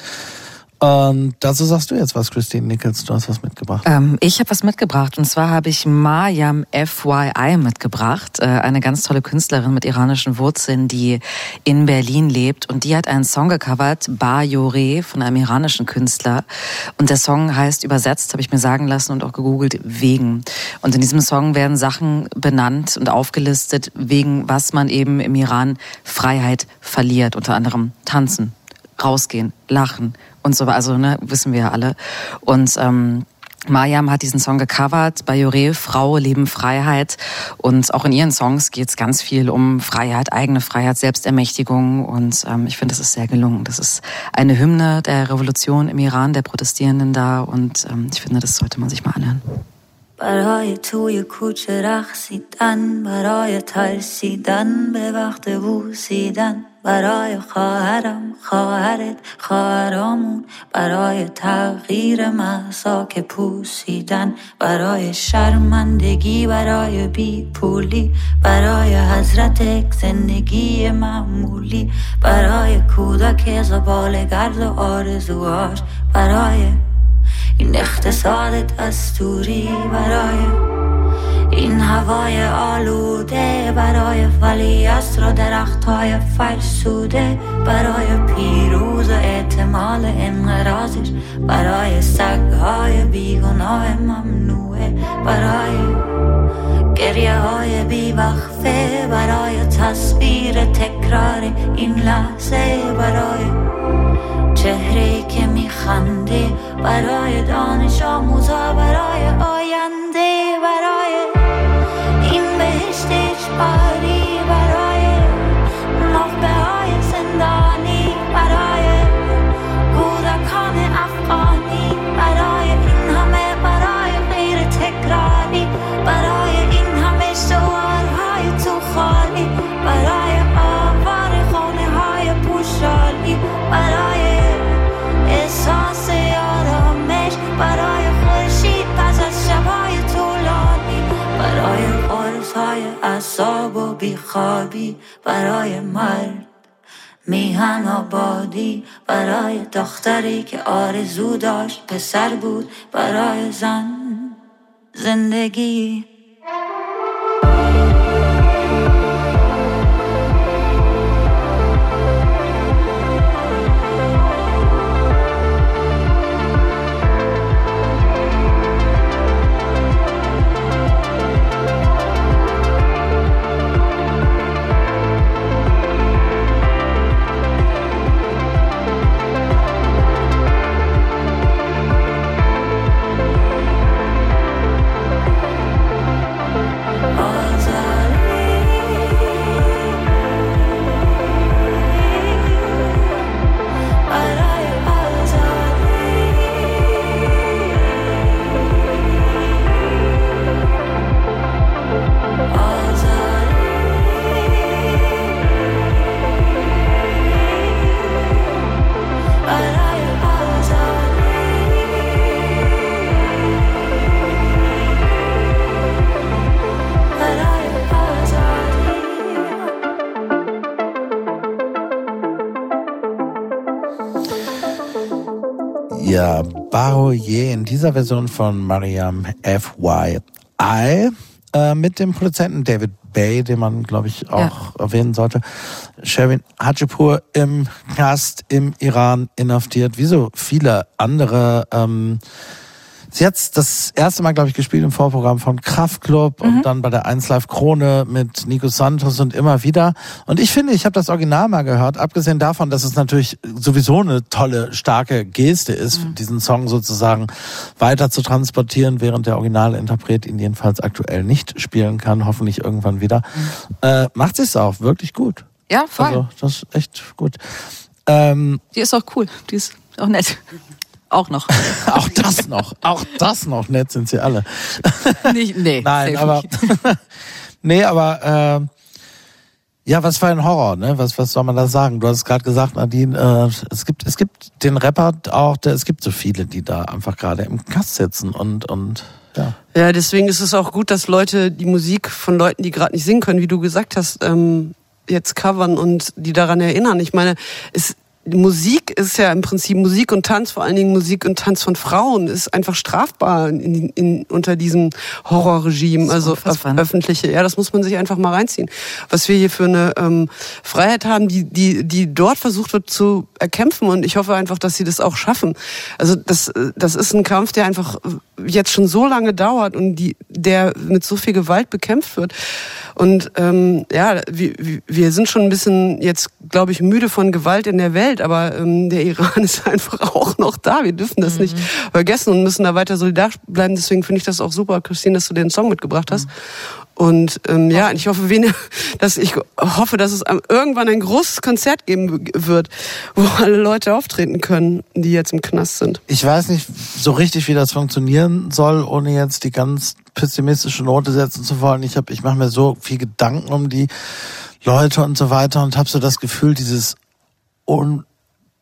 Und dazu sagst du jetzt was, Christine Nichols. Du hast was mitgebracht. Ähm, ich habe was mitgebracht und zwar habe ich Mayam FYI mitgebracht, äh, eine ganz tolle Künstlerin mit iranischen Wurzeln, die in Berlin lebt und die hat einen Song gecovert, Ba Yore von einem iranischen Künstler und der Song heißt übersetzt, habe ich mir sagen lassen und auch gegoogelt, wegen. Und in diesem Song werden Sachen benannt und aufgelistet, wegen was man eben im Iran Freiheit verliert, unter anderem tanzen, rausgehen, lachen und so, also ne, wissen wir ja alle. Und ähm, Mariam hat diesen Song gecovert bei Jure, Frau, Leben, Freiheit. Und auch in ihren Songs geht es ganz viel um Freiheit, eigene Freiheit, Selbstermächtigung. Und ähm, ich finde, das ist sehr gelungen. Das ist eine Hymne der Revolution im Iran, der Protestierenden da. Und ähm, ich finde, das sollte man sich mal anhören. برای توی کوچه رقصیدن برای ترسیدن به وقت بوسیدن برای خواهرم خواهرت خواهرامون. برای تغییر محسا که پوسیدن. برای شرمندگی برای بی پولی برای حضرت زندگی معمولی. برای کودک زبال گرد و آرزوهاش. برای این اقتصاد دستوری. برای این هوای آلوده برای ولیعصر و درخت های فرسوده برای پیروز و احتمال انقراضش برای سگ های بیگناه ممنوعه برای گریه های بیوقفه برای تصویر تکرار این لحظه برای چهره که میخنده برای دانش آموزا برای آینده. body اعصاب و بیخوابی برای مرد میهن آبادی برای دختری که آرزو داشت پسر بود برای زن. زندگی dieser Version von Mariam F.Y.I. Äh, mit dem Produzenten David Bay, den man, glaube ich, auch erwähnen sollte. Sherwin Hajipur im Knast im Iran inhaftiert, wie so viele andere. Ähm, Sie hat das erste Mal, glaube ich, gespielt im Vorprogramm von Kraftklub und dann bei der 1 Live Krone mit Nico Santos und immer wieder. Und ich finde, ich habe das Original mal gehört, abgesehen davon, dass es natürlich sowieso eine tolle, starke Geste ist, diesen Song sozusagen weiter zu transportieren, während der Originalinterpret ihn jedenfalls aktuell nicht spielen kann, hoffentlich irgendwann wieder. Äh, macht sie es auch wirklich gut. Ja, voll. Also, das ist echt gut. Ähm, Die ist auch cool. Die ist auch nett. Auch noch. auch das noch, auch das noch, nett sind sie alle. Nicht, nee, Nein, aber nee, aber äh, ja, was für ein Horror, ne? Was was soll man da sagen? Du hast gerade gesagt, Nadine, äh, es gibt es gibt den Rapper auch, der, es gibt so viele, die da einfach gerade im Knast sitzen und und ja. Ja, deswegen ist es auch gut, dass Leute die Musik von Leuten, die gerade nicht singen können, wie du gesagt hast, ähm, jetzt covern und die daran erinnern. Ich meine, es, Musik ist ja im Prinzip Musik und Tanz, vor allen Dingen Musik und Tanz von Frauen, ist einfach strafbar in, in, unter diesem Horrorregime, also ne? öffentliche. Ja, das muss man sich einfach mal reinziehen. Was wir hier für eine ähm, Freiheit haben, die, die, die dort versucht wird zu erkämpfen und ich hoffe einfach, dass sie das auch schaffen. Also das, das ist ein Kampf, der einfach jetzt schon so lange dauert und die, der mit so viel Gewalt bekämpft wird. Und ähm, ja, wir, wir sind schon ein bisschen jetzt, glaube ich, müde von Gewalt in der Welt, aber ähm, der Iran ist einfach auch noch da. Wir dürfen das mhm. nicht vergessen und müssen da weiter solidarisch bleiben. Deswegen finde ich das auch super, Christine, dass du den Song mitgebracht hast. Mhm. Und ähm, ja, ich hoffe, wen, dass ich hoffe, dass es irgendwann ein großes Konzert geben wird, wo alle Leute auftreten können, die jetzt im Knast sind. Ich weiß nicht so richtig, wie das funktionieren soll, ohne jetzt die ganz pessimistische Note setzen zu wollen. Ich habe, ich mache mir so viel Gedanken um die Leute und so weiter und habe so das Gefühl, dieses un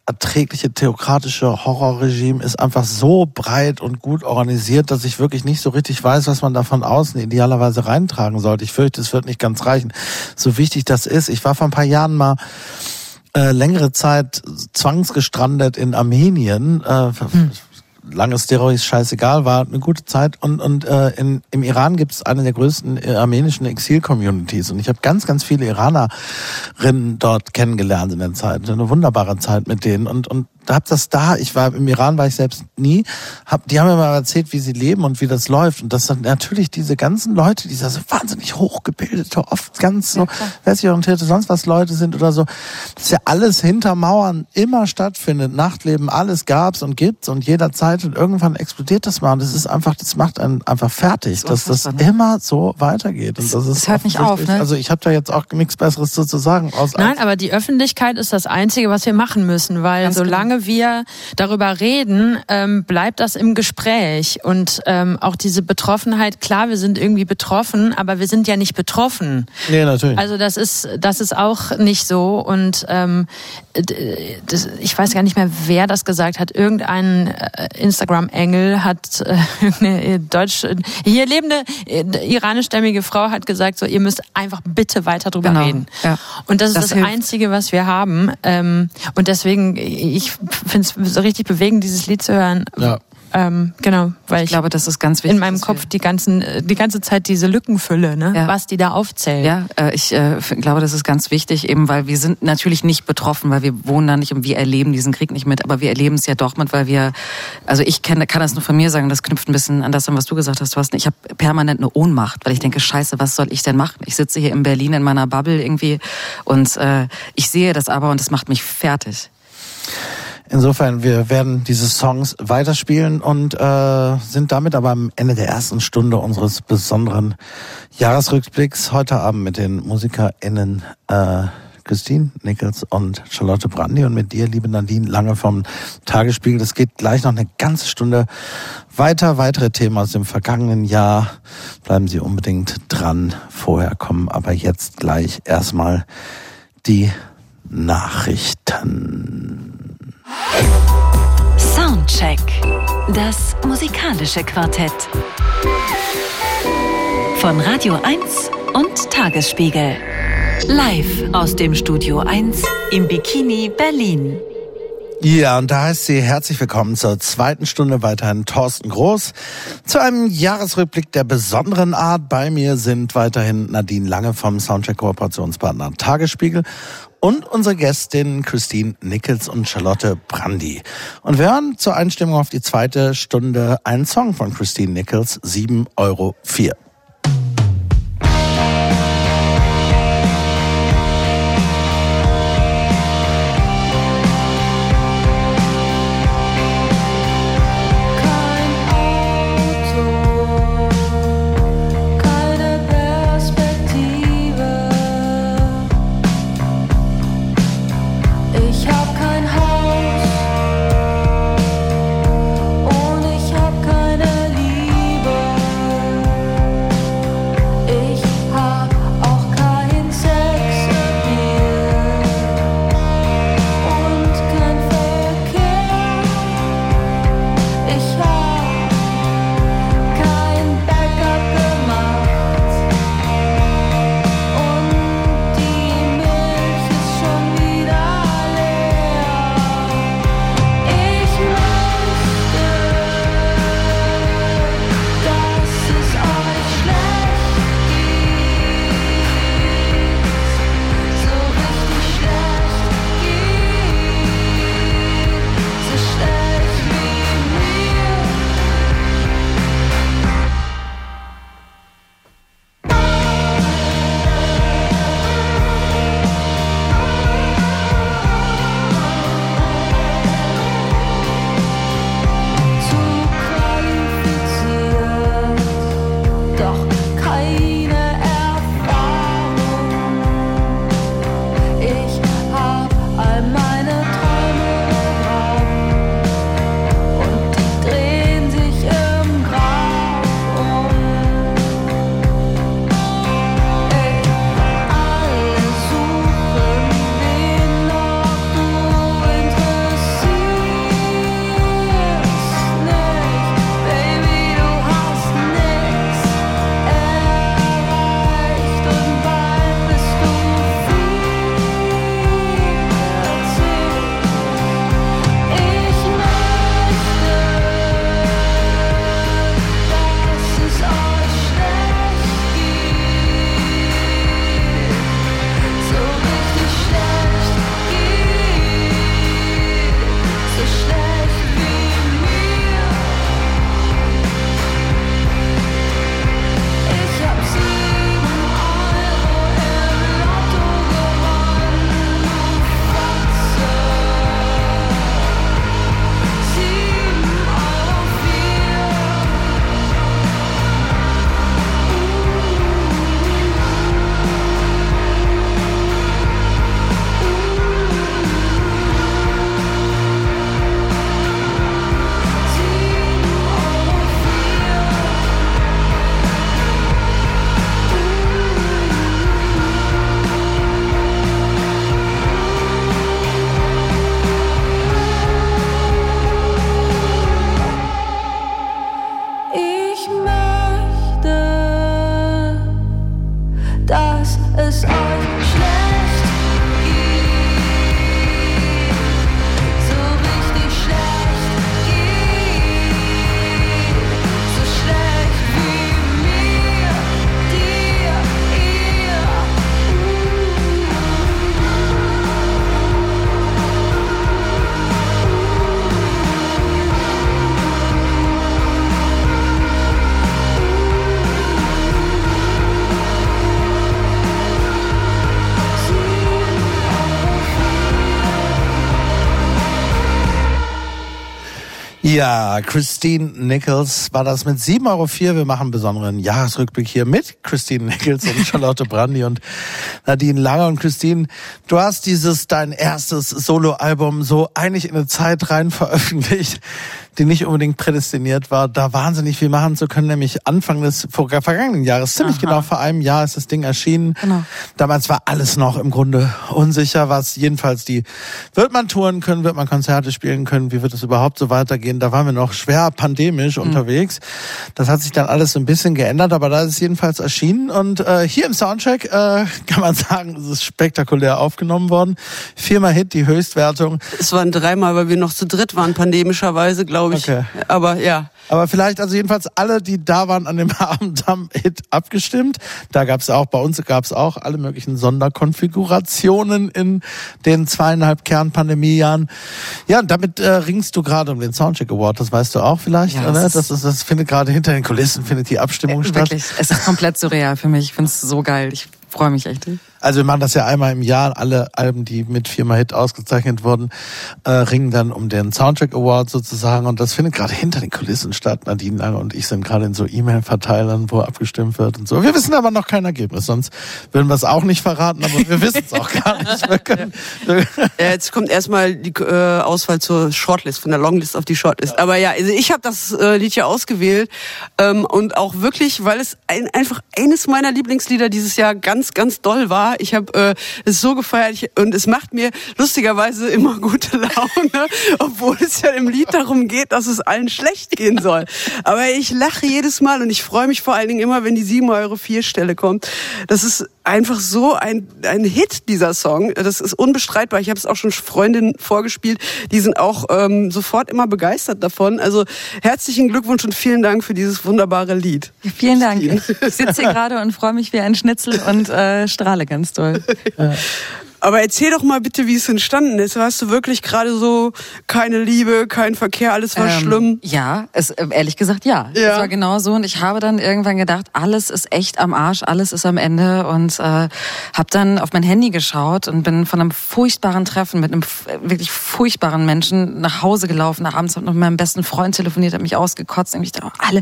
erträgliche theokratische Horrorregime ist einfach so breit und gut organisiert, dass ich wirklich nicht so richtig weiß, was man da von außen idealerweise reintragen sollte. Ich fürchte, es wird nicht ganz reichen. So wichtig das ist. Ich war vor ein paar Jahren mal äh, längere Zeit zwangsgestrandet in Armenien. Äh, hm lange Steroids scheißegal, war eine gute Zeit. Und, und äh, in, im Iran gibt es eine der größten äh, armenischen Exil-Communities. Und ich habe ganz, ganz viele Iranerinnen dort kennengelernt in der Zeit. Eine wunderbare Zeit mit denen. Und, und hab das da, ich war im Iran, war ich selbst nie, hab, die haben mir mal erzählt, wie sie leben und wie das läuft. Und das sind natürlich diese ganzen Leute, die so wahnsinnig hochgebildete, oft ganz so, ja, orientierte, sonst was Leute sind oder so, dass ja alles hinter Mauern immer stattfindet. Nachtleben, alles gab's und gibt's und jederzeit und irgendwann explodiert das mal. Und das ist einfach, das macht einen einfach fertig, das dass das ne? immer so weitergeht. Und das ist das hört nicht auf, ne? Also ich habe da jetzt auch nichts Besseres zu sagen. Nein, aber die Öffentlichkeit ist das Einzige, was wir machen müssen, weil Ganz solange solange wir darüber reden, ähm, bleibt das im Gespräch. Und ähm, auch diese Betroffenheit, klar, wir sind irgendwie betroffen, aber wir sind ja nicht betroffen. Nee, natürlich. Also das ist, das ist auch nicht so. Und ähm, das, ich weiß gar nicht mehr, wer das gesagt hat. Irgendein äh, Instagram-Engel hat äh, eine deutsch, hier lebende äh, iranischstämmige Frau hat gesagt, so ihr müsst einfach bitte weiter drüber genau. reden. Ja. Und das ist das, das Einzige, was wir haben. Ähm, und deswegen, ich finde es so richtig bewegend, dieses Lied zu hören. Ja. Ähm, genau, weil ich, ich, glaube, das ist ganz wichtig. In meinem Kopf die ganzen, äh, die ganze Zeit diese Lückenfülle, ne? Ja. was die da aufzählen. Ja, äh, ich äh, glaube, das ist ganz wichtig, eben weil wir sind natürlich nicht betroffen, weil wir wohnen da nicht und wir erleben diesen Krieg nicht mit, aber wir erleben es ja doch mit, weil wir, also ich kenne, kann das nur von mir sagen, das knüpft ein bisschen an das an, was du gesagt hast, Thorsten. Ich habe permanent eine Ohnmacht, weil ich denke, scheiße, was soll ich denn machen? Ich sitze hier in Berlin in meiner Bubble irgendwie und äh, ich sehe das aber und es macht mich fertig. Insofern, wir werden diese Songs weiterspielen und äh, sind damit aber am Ende der ersten Stunde unseres besonderen Jahresrückblicks. Heute Abend mit den MusikerInnen äh, Christine Nichols und Charlotte Brandy und mit dir, liebe Nadine, lange vom Tagesspiegel. Das geht gleich noch eine ganze Stunde weiter. Weitere Themen aus dem vergangenen Jahr. Bleiben Sie unbedingt dran. Vorher kommen aber jetzt gleich erstmal die Nachrichten. Soundcheck. Das musikalische Quartett. Von Radio 1 und Tagesspiegel. Live aus dem Studio 1 im Bikini Berlin. Ja, und da heißt sie herzlich willkommen zur zweiten Stunde weiterhin Thorsten Groß zu einem Jahresrückblick der besonderen Art. Bei mir sind weiterhin Nadine Lange vom Soundcheck Kooperationspartner Tagesspiegel und unsere Gästinnen Christine Nichols und Charlotte Brandy. Und wir hören zur Einstimmung auf die zweite Stunde einen Song von Christine Nichols, 7,04 Euro. Ja, Christine Nichols war das mit 7,04 Euro. Wir machen einen besonderen Jahresrückblick hier mit Christine Nichols und Charlotte Brandy und Nadine Lange. Und Christine, du hast dieses, dein erstes Soloalbum so eigentlich in eine Zeit rein veröffentlicht, die nicht unbedingt prädestiniert war, da wahnsinnig viel machen zu können, nämlich Anfang des vergangenen Jahres, ziemlich Aha. genau vor einem Jahr ist das Ding erschienen. Genau. Damals war alles noch im Grunde unsicher, was jedenfalls die, wird man touren können, wird man Konzerte spielen können, wie wird es überhaupt so weitergehen? Da waren wir noch schwer pandemisch unterwegs. Das hat sich dann alles so ein bisschen geändert, aber da ist es jedenfalls erschienen und äh, hier im Soundcheck äh, kann man sagen, es ist spektakulär aufgenommen worden. Viermal Hit, die Höchstwertung. Es waren dreimal, weil wir noch zu dritt waren, pandemischerweise, glaube ich. Okay. Aber ja. Aber vielleicht, also jedenfalls alle, die da waren an dem Abend, haben Hit abgestimmt. Da gab es auch, bei uns gab es auch alle möglichen Sonderkonfigurationen in den zweieinhalb Kernpandemiejahren. Ja, und damit äh, ringst du gerade um den Soundcheck Award, das weißt du auch vielleicht, Ja, oder? das Das, ist, das findet gerade hinter den Kulissen, findet die Abstimmung statt. Wirklich, es ist komplett surreal für mich. Ich finde es so geil. Ich freue mich echt. Also wir machen das ja einmal im Jahr. Alle Alben, die mit viermal Hit ausgezeichnet wurden, äh, ringen dann um den Soundtrack Award sozusagen. Und das findet gerade hinter den Kulissen statt. Nadine Lange und ich sind gerade in so E-Mail-Verteilern, wo abgestimmt wird und so. Wir wissen aber noch kein Ergebnis, sonst würden wir es auch nicht verraten, aber wir wissen es auch gar nicht. Wir können, Ja, jetzt kommt erstmal die äh, Auswahl zur Shortlist, von der Longlist auf die Shortlist. Aber ja, also ich habe das äh, Lied ja ausgewählt ähm, und auch wirklich, weil es ein, einfach eines meiner Lieblingslieder dieses Jahr ganz, ganz doll Ich habe äh, es so gefeiert ich, und es macht mir lustigerweise immer gute Laune, obwohl es ja im Lied darum geht, dass es allen schlecht gehen soll. Aber ich lache jedes Mal und ich freue mich vor allen Dingen immer, wenn die 7,04 Euro Stelle kommt. Das ist einfach so ein, ein Hit, dieser Song. Das ist unbestreitbar. Ich habe es auch schon Freundinnen vorgespielt, die sind auch ähm, sofort immer begeistert davon. Also herzlichen Glückwunsch und vielen Dank für dieses wunderbare Lied. Vielen Dank. Ich sitze hier gerade und freue mich wie ein Schnitzel und äh, strahle ganz doll. Aber erzähl doch mal bitte, wie es entstanden ist. Hast du wirklich gerade so keine Liebe, kein Verkehr, alles war Ähm, schlimm? Ja, es, äh, ehrlich gesagt ja. Ja. Es war genau so und ich habe dann irgendwann gedacht, alles ist echt am Arsch, alles ist am Ende und äh, habe dann auf mein Handy geschaut und bin von einem furchtbaren Treffen mit einem wirklich furchtbaren Menschen nach Hause gelaufen. Abends habe noch mit meinem besten Freund telefoniert, habe mich ausgekotzt. Und ich dachte, alle,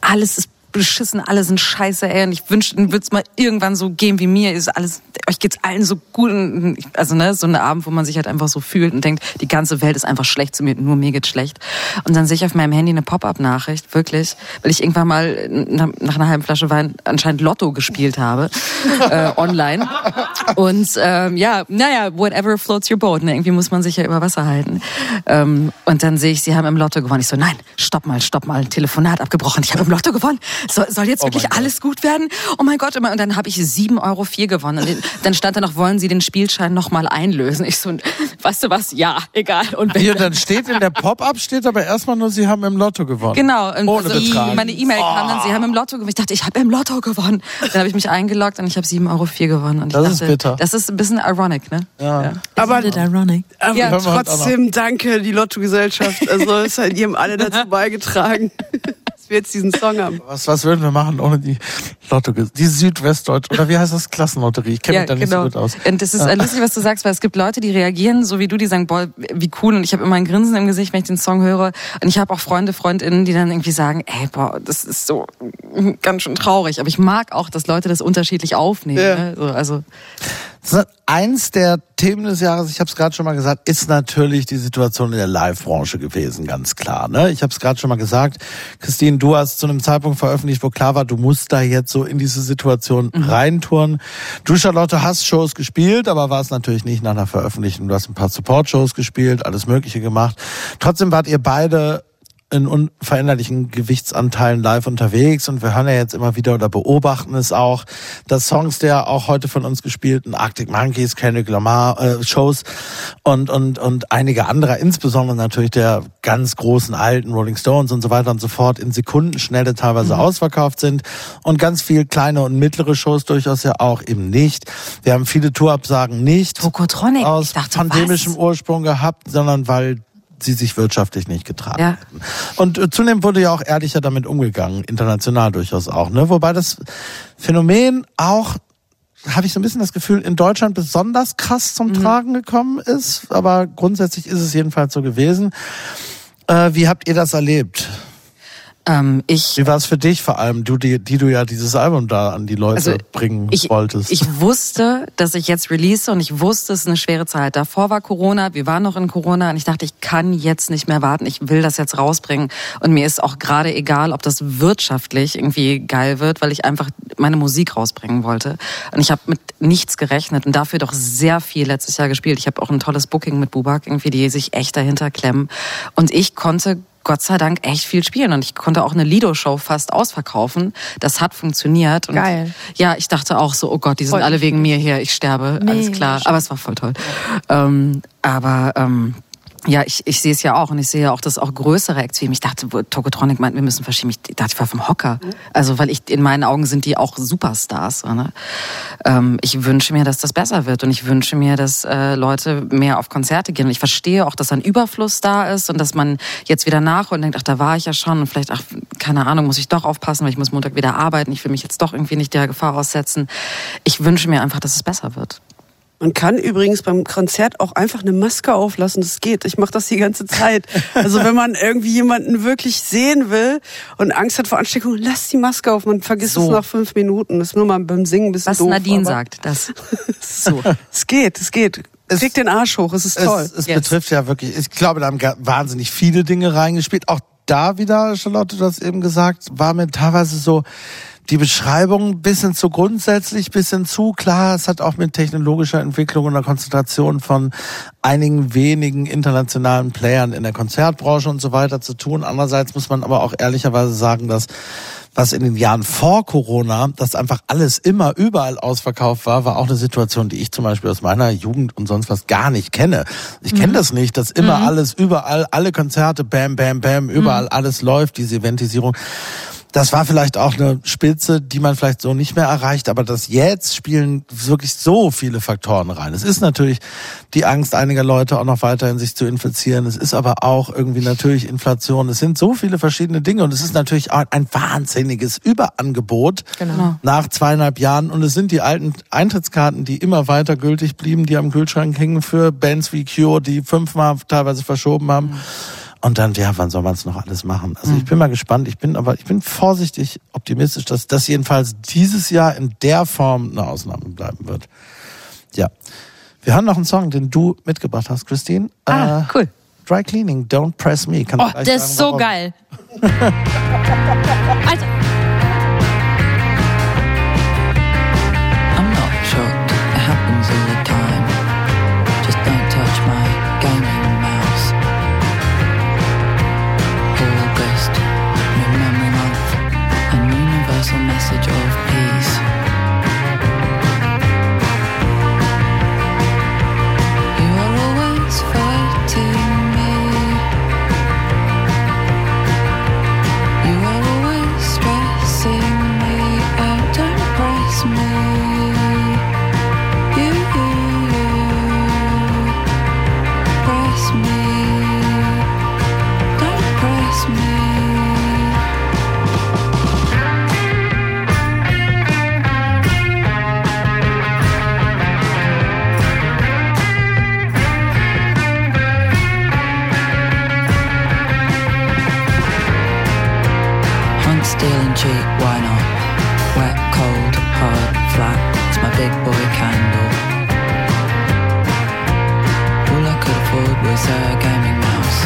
alles ist beschissen, alle sind scheiße, ey. Und ich wünschte, würde es mal irgendwann so gehen wie mir. Ist alles, euch geht's allen so gut. Und Also, ne, so ein Abend, wo man sich halt einfach so fühlt und denkt, die ganze Welt ist einfach schlecht zu mir, nur mir geht's schlecht. Und dann sehe ich auf meinem Handy eine Pop-up-Nachricht, wirklich, weil ich irgendwann mal nach, nach einer halben Flasche Wein anscheinend Lotto gespielt habe, äh, online. Und ähm, ja, naja, whatever floats your boat. Ne? Irgendwie muss man sich ja über Wasser halten. Ähm, und dann sehe ich, sie haben im Lotto gewonnen. Ich so, nein, stopp mal, stopp mal, Telefonat abgebrochen. Ich habe im Lotto gewonnen. Soll, soll jetzt Oh wirklich Gott. alles gut werden? Oh mein Gott. Und dann habe ich 7,04 Euro gewonnen. Und dann stand da noch, wollen Sie den Spielschein nochmal einlösen? Ich so, weißt du was? Ja, egal. Und wenn, hier, dann steht in der Pop-Up, steht aber erstmal nur, sie haben im Lotto gewonnen. Genau, und Ohne also Betrag. meine E-Mail kam dann, sie haben im Lotto gewonnen. Ich dachte, ich habe im Lotto gewonnen. Dann habe ich mich eingeloggt und ich habe 7,04 Euro gewonnen. Und ich Das ist dachte, bitter. Das ist ein bisschen ironic, ne? Ja. Aber, Isn't it ironic? aber Ja. Trotzdem danke, die Lotto-Gesellschaft. Also es hat, haben alle dazu beigetragen, dass wir jetzt diesen Song haben. Was, was würden wir machen ohne die Lotto, die Südwestdeutsch oder wie heißt das Klassenlotterie? Ich kenne mich da nicht so gut aus. Und das ist äh, lustig, was du sagst, weil es gibt Leute, die reagieren, so wie du, die sagen, boah, wie cool. Und ich habe immer ein Grinsen im Gesicht, wenn ich den Song höre. Und ich habe auch Freunde, Freundinnen, die dann irgendwie sagen, ey, boah, das ist so ganz schön traurig. Aber ich mag auch, dass Leute das unterschiedlich aufnehmen. Ja. Ne? So, also So, Eins der Themen des Jahres, ich habe es gerade schon mal gesagt, ist natürlich die Situation in der Live-Branche gewesen, ganz klar. Ne? Ich habe es gerade schon mal gesagt. Christine, du hast zu einem Zeitpunkt veröffentlicht, wo klar war, du musst da jetzt so in diese Situation reintouren. Du, Charlotte, hast Shows gespielt, aber war es natürlich nicht nach einer Veröffentlichung. Du hast ein paar Support-Shows gespielt, alles Mögliche gemacht. Trotzdem wart ihr beide in unveränderlichen Gewichtsanteilen live unterwegs und wir hören ja jetzt immer wieder oder beobachten es auch, dass Songs der auch heute von uns gespielten Arctic Monkeys, Kendrick Lamar äh, Shows und und und einige andere, insbesondere natürlich der ganz großen alten Rolling Stones und so weiter und so fort in Sekundenschnelle teilweise ausverkauft sind und ganz viel kleine und mittlere Shows durchaus ja auch eben nicht. Wir haben viele Tourabsagen nicht Tokotronic. aus dachte, pandemischem was? Ursprung gehabt, sondern weil sie sich wirtschaftlich nicht getragen Ja. hatten. Und äh, zunehmend wurde ja auch ehrlicher damit umgegangen, international durchaus auch. Ne? Wobei das Phänomen auch habe ich so ein bisschen das Gefühl, in Deutschland besonders krass zum Tragen gekommen ist. Aber grundsätzlich ist es jedenfalls so gewesen. Äh, wie habt ihr das erlebt? Ähm, ich Wie war es für dich vor allem, du, die, die du ja dieses Album da an die Leute Also, bringen ich, wolltest? Ich wusste, dass ich jetzt release und ich wusste, es ist eine schwere Zeit. Davor war Corona, wir waren noch in Corona und ich dachte, ich kann jetzt nicht mehr warten, ich will das jetzt rausbringen. Und mir ist auch gerade egal, ob das wirtschaftlich irgendwie geil wird, weil ich einfach meine Musik rausbringen wollte. Und ich habe mit nichts gerechnet und dafür doch sehr viel letztes Jahr gespielt. Ich habe auch ein tolles Booking mit Bubak, irgendwie, die sich echt dahinter klemmen. Und ich konnte Gott sei Dank echt viel spielen und ich konnte auch eine Lido-Show fast ausverkaufen. Das hat funktioniert. Und Geil. Ja, ich dachte auch so, oh Gott, die sind Freut alle wegen mir hier, ich sterbe, alles Mega klar. Aber es war voll toll. Ähm, aber ähm, ja, ich, ich sehe es ja auch und ich sehe ja auch, dass auch größere Acts wie mich. Ich dachte, Tokotronic meint, wir müssen verschieben. Ich dachte, ich war vom Hocker. Also, weil ich in meinen Augen sind die auch Superstars. Ne? Ähm, ich wünsche mir, dass das besser wird und ich wünsche mir, dass äh, Leute mehr auf Konzerte gehen. Und ich verstehe auch, dass ein Überfluss da ist und dass man jetzt wieder nach und denkt, ach, da war ich ja schon und vielleicht, ach, keine Ahnung, muss ich doch aufpassen, weil ich muss Montag wieder arbeiten. Ich will mich jetzt doch irgendwie nicht der Gefahr aussetzen. Ich wünsche mir einfach, dass es besser wird. Man kann übrigens beim Konzert auch einfach eine Maske auflassen. Das geht. Ich mache das die ganze Zeit. Also wenn man irgendwie jemanden wirklich sehen will und Angst hat vor Ansteckung, lass die Maske auf. Man vergisst So. es nach fünf Minuten. Das ist nur mal beim Singen ein bisschen Was doof. Nadine sagt, das. So. es geht, es geht. Es- Krieg den Arsch hoch. Es ist toll. Es, es Yes. betrifft ja wirklich, ich glaube, da haben wahnsinnig viele Dinge reingespielt. Auch da wieder, Charlotte, du hast eben gesagt, war mir teilweise so die Beschreibung ein bisschen zu grundsätzlich, bisschen zu klar. Es hat auch mit technologischer Entwicklung und der Konzentration von einigen wenigen internationalen Playern in der Konzertbranche und so weiter zu tun. Andererseits muss man aber auch ehrlicherweise sagen, dass was in den Jahren vor Corona, dass einfach alles immer überall ausverkauft war, war auch eine Situation, die ich zum Beispiel aus meiner Jugend und sonst was gar nicht kenne. Ich kenne das nicht, dass immer alles überall, alle Konzerte, bam, bam, bam, überall alles läuft, diese Eventisierung. Das war vielleicht auch eine Spitze, die man vielleicht so nicht mehr erreicht, aber das jetzt spielen wirklich so viele Faktoren rein. Es ist natürlich die Angst einiger Leute auch noch weiterhin sich zu infizieren. Es ist aber auch irgendwie natürlich Inflation. Es sind so viele verschiedene Dinge und es ist natürlich auch ein wahnsinniges Überangebot Genau. nach zweieinhalb Jahren und es sind die alten Eintrittskarten, die immer weiter gültig blieben, die am Kühlschrank hingen für Bands wie Cure, die fünfmal teilweise verschoben haben. Und dann, ja, wann soll man es noch alles machen? Also ich bin mal gespannt. Ich bin aber, ich bin vorsichtig optimistisch, dass das jedenfalls dieses Jahr in der Form eine Ausnahme bleiben wird. Ja. Wir hören noch einen Song, den du mitgebracht hast, Christine. Ah, Äh, cool. Dry Cleaning, Don't Press Me. Kannst Oh, der ist so warum? geil. I'm a gaming mouse.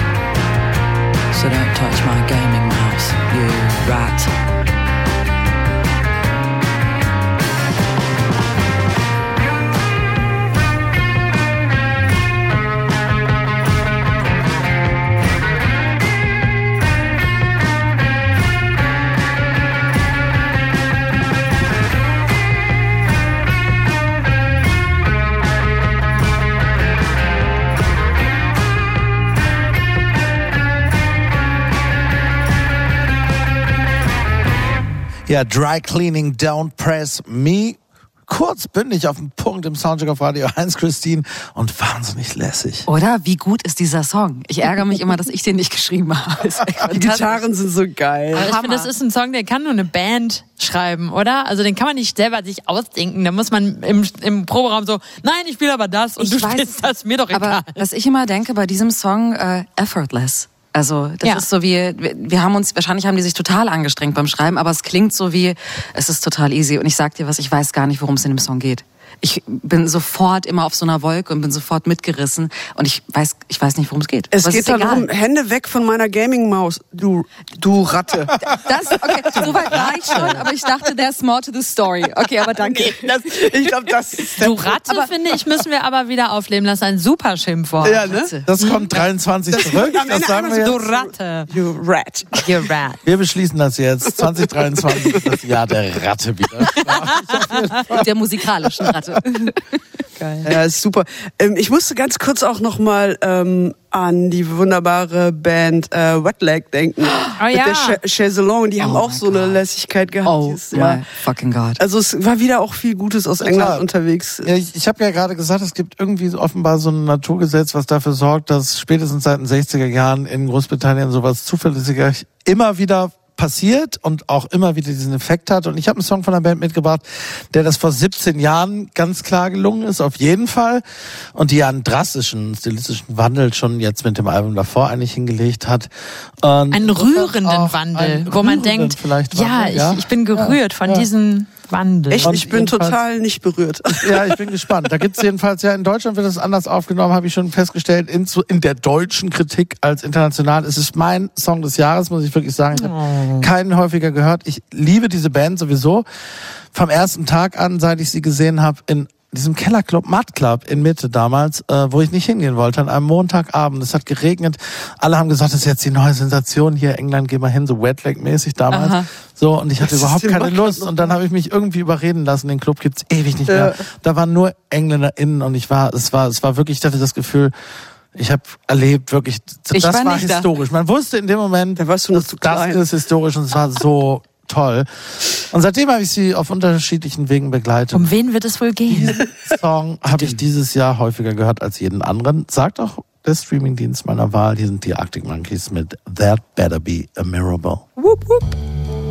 So don't touch my gaming mouse, you rat. Ja, Dry Cleaning, Don't Press Me. Kurz, bündig auf den Punkt im Soundcheck auf Radio 1, Christine. Und wahnsinnig lässig. Oder? Wie gut ist dieser Song? Ich ärgere mich immer, dass ich den nicht geschrieben habe. Die. Gitarren sind so geil. Aber ich finde, das ist ein Song, den kann nur eine Band schreiben, oder? Also den kann man nicht selber sich ausdenken. Da muss man im, im Proberaum so, nein, ich spiele aber das und Ich du weiß, spielst das, mir doch egal. Aber was ich immer denke bei diesem Song, äh, effortless. Also das Ja. ist so wie, wir, wir haben uns, wahrscheinlich haben die sich total angestrengt beim Schreiben, aber es klingt so wie, es ist total easy. Und ich sag dir was, ich weiß gar nicht, worum es in dem Song geht. Ich bin sofort immer auf so einer Wolke und bin sofort mitgerissen und ich weiß, ich weiß nicht, worum es geht. Es Aber geht ist darum, Hände weg von meiner Gaming-Maus, du, du Ratte. Das, okay, so weit war ich schon, aber ich dachte, there's more to the story. Okay, aber danke. Das, ich glaube, das ist der Du Ratte, finde ich, müssen wir aber wieder aufleben lassen. Ein super Schimpfwort. Ja, ne? Das kommt 23 zurück. am Das sagen wir jetzt. Du Ratte. You rat. You rat. Wir beschließen das jetzt. 2023 ist das Jahr der Ratte wieder. Der musikalischen Ratte. Ja, ist super. Ähm, ich musste ganz kurz auch noch mal ähm, an die wunderbare Band äh, Wet Leg denken. Oh Mit ja. der Ch Chaiselong. Die haben Oh auch my so eine God. Lässigkeit gehabt. Oh dieses Jahr. my fucking God. Also es war wieder auch viel Gutes aus England Klar. unterwegs. Ja, ich ich habe ja gerade gesagt, es gibt irgendwie offenbar so ein Naturgesetz, was dafür sorgt, dass spätestens seit den 60er Jahren in Großbritannien sowas zuverlässiger immer wieder passiert und auch immer wieder diesen Effekt hat. Und ich habe einen Song von der Band mitgebracht, der das vor 17 Jahren ganz klar gelungen ist, auf jeden Fall. Und die ja einen drastischen stilistischen Wandel schon jetzt mit dem Album davor eigentlich hingelegt hat. Und Einen rührenden Wandel, einen wo man denkt, vielleicht ja, Wandel, ja, ich, ich bin gerührt von ja. diesem Wandel. Echt, ich bin total nicht berührt. Ja, ich bin gespannt. Da gibt's jedenfalls, ja, in Deutschland wird es anders aufgenommen, habe ich schon festgestellt, in, in der deutschen Kritik als international. Es ist mein Song des Jahres, muss ich wirklich sagen. Ich habe keinen häufiger gehört. Ich liebe diese Band sowieso. Vom ersten Tag an, seit ich sie gesehen habe, in diesem Kellerclub, Mud Club in Mitte damals, äh, wo ich nicht hingehen wollte, an einem Montagabend. Es hat geregnet. Alle haben gesagt, das ist jetzt die neue Sensation hier. England, geh mal hin, so Wetlag-mäßig damals. Aha. So, und ich hatte ist überhaupt keine Lust. Und dann habe ich mich irgendwie überreden lassen. Den Club gibt's ewig nicht mehr. Da waren nur EngländerInnen und ich war, es war, es war wirklich, ich hatte das Gefühl, ich habe erlebt, wirklich, Ich das war war, nicht da. historisch. Man wusste in dem Moment, Da warst du noch zu das klein. ist historisch und es war so toll. Und seitdem habe ich sie auf unterschiedlichen Wegen begleitet. um wen wird es wohl gehen? Song habe ich dieses Jahr häufiger gehört als jeden anderen. Sagt auch der Streamingdienst meiner Wahl, die sind die Arctic Monkeys mit That Better Be a Miracle. wup, wup.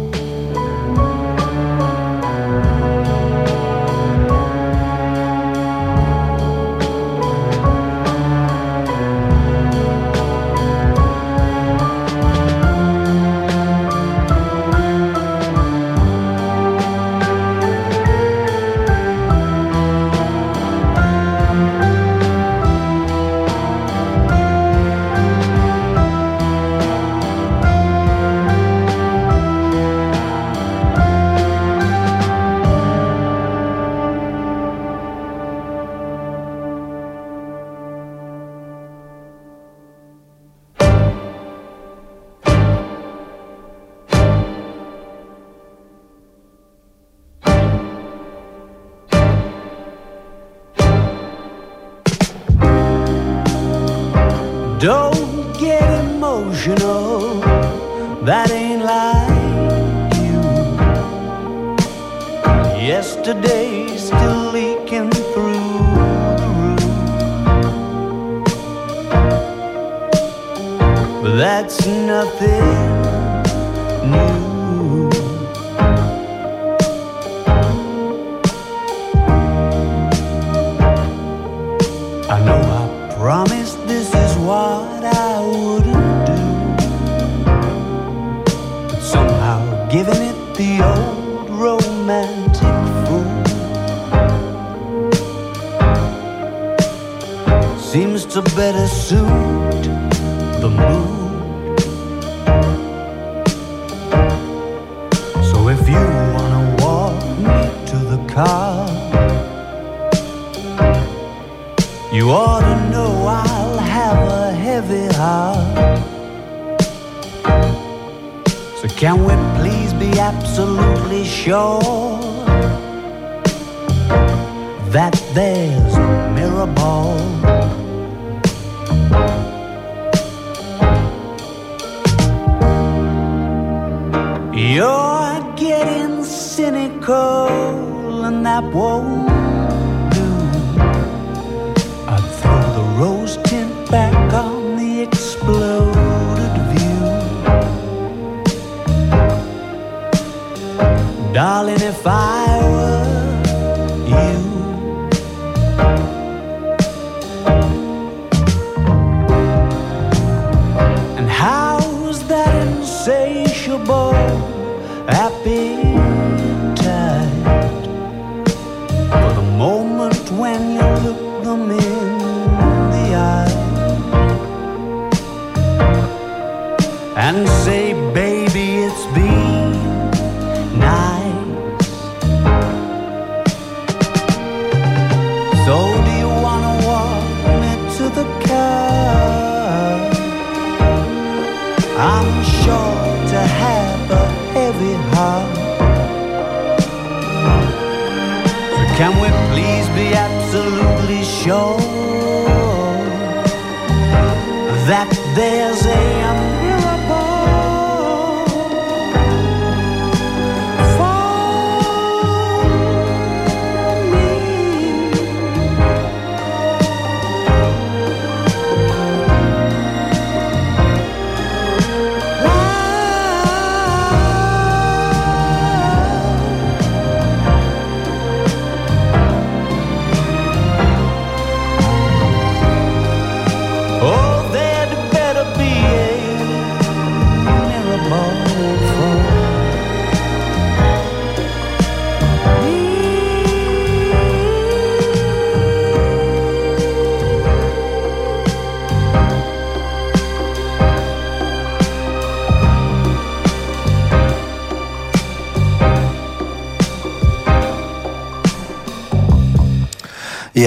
That ain't like you. Yesterday's still leaking through the roof. That's nothing new. To better suit the mood. So if you wanna walk me to the car. You ought to know I'll have a heavy heart. So can we please be absolutely sure that there's a mirror ball? You're getting cynical and that won't do. I'd throw the rose tint back on the exploded view. Darling, if I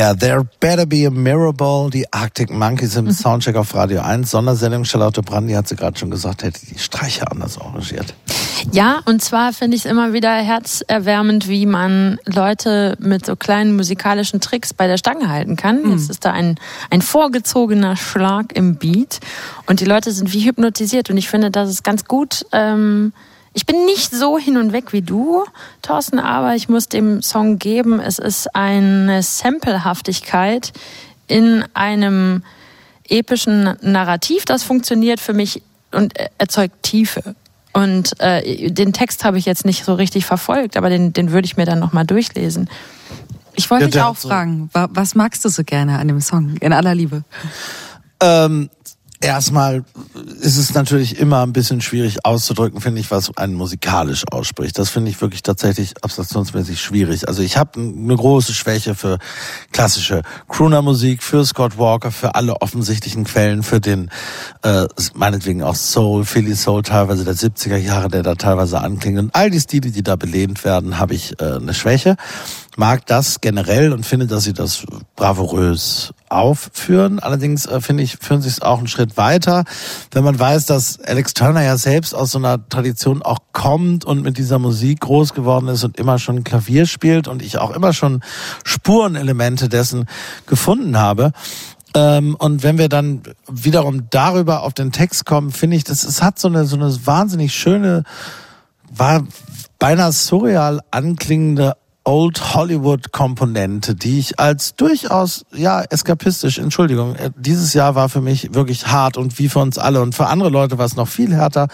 Ja, There Better Be a Mirrorball, die Arctic Monkeys im Soundcheck auf Radio 1. Sondersendung, Charlotte Brandy hat sie gerade schon gesagt, hätte die Streicher anders arrangiert. Ja, und zwar finde ich es immer wieder herzerwärmend, wie man Leute mit so kleinen musikalischen Tricks bei der Stange halten kann. Jetzt ist da ein, ein vorgezogener Schlag im Beat und die Leute sind wie hypnotisiert und ich finde, das ist ganz gut. Ähm, ich bin nicht so hin und weg wie du, Thorsten, aber ich muss dem Song geben, es ist eine Samplehaftigkeit in einem epischen Narrativ, das funktioniert für mich und erzeugt Tiefe. Und äh, den Text habe ich jetzt nicht so richtig verfolgt, aber den, den würde ich mir dann nochmal durchlesen. Ich wollte Ja, dich auch so- fragen, wa- was magst du so gerne an dem Song? In aller Liebe. Ähm, erstmal ist es natürlich immer ein bisschen schwierig auszudrücken, finde ich, was einen musikalisch ausspricht. Das finde ich wirklich tatsächlich abstraktionsmäßig schwierig. Also ich habe eine große Schwäche für klassische Crooner-Musik, für Scott Walker, für alle offensichtlichen Quellen, für den äh, meinetwegen auch Soul, Philly Soul teilweise der 70er Jahre, der da teilweise anklingt. Und all die Stile, die da belehnt werden, habe ich äh, eine Schwäche. Mag das generell und finde, dass sie das bravourös aufführen. Allerdings äh, finde ich, führen sie es auch einen Schritt weiter, wenn man weiß, dass Alex Turner ja selbst aus so einer Tradition auch kommt und mit dieser Musik groß geworden ist und immer schon Klavier spielt und ich auch immer schon Spurenelemente dessen gefunden habe. Ähm, und wenn wir dann wiederum darüber auf den Text kommen, finde ich, das, es hat so eine, so eine wahnsinnig schöne, war beinahe surreal anklingende Old Hollywood Komponente, die ich als durchaus ja eskapistisch, Entschuldigung, äh, dieses Jahr war für mich wirklich hart und wie für uns alle und für andere Leute war es noch viel härter.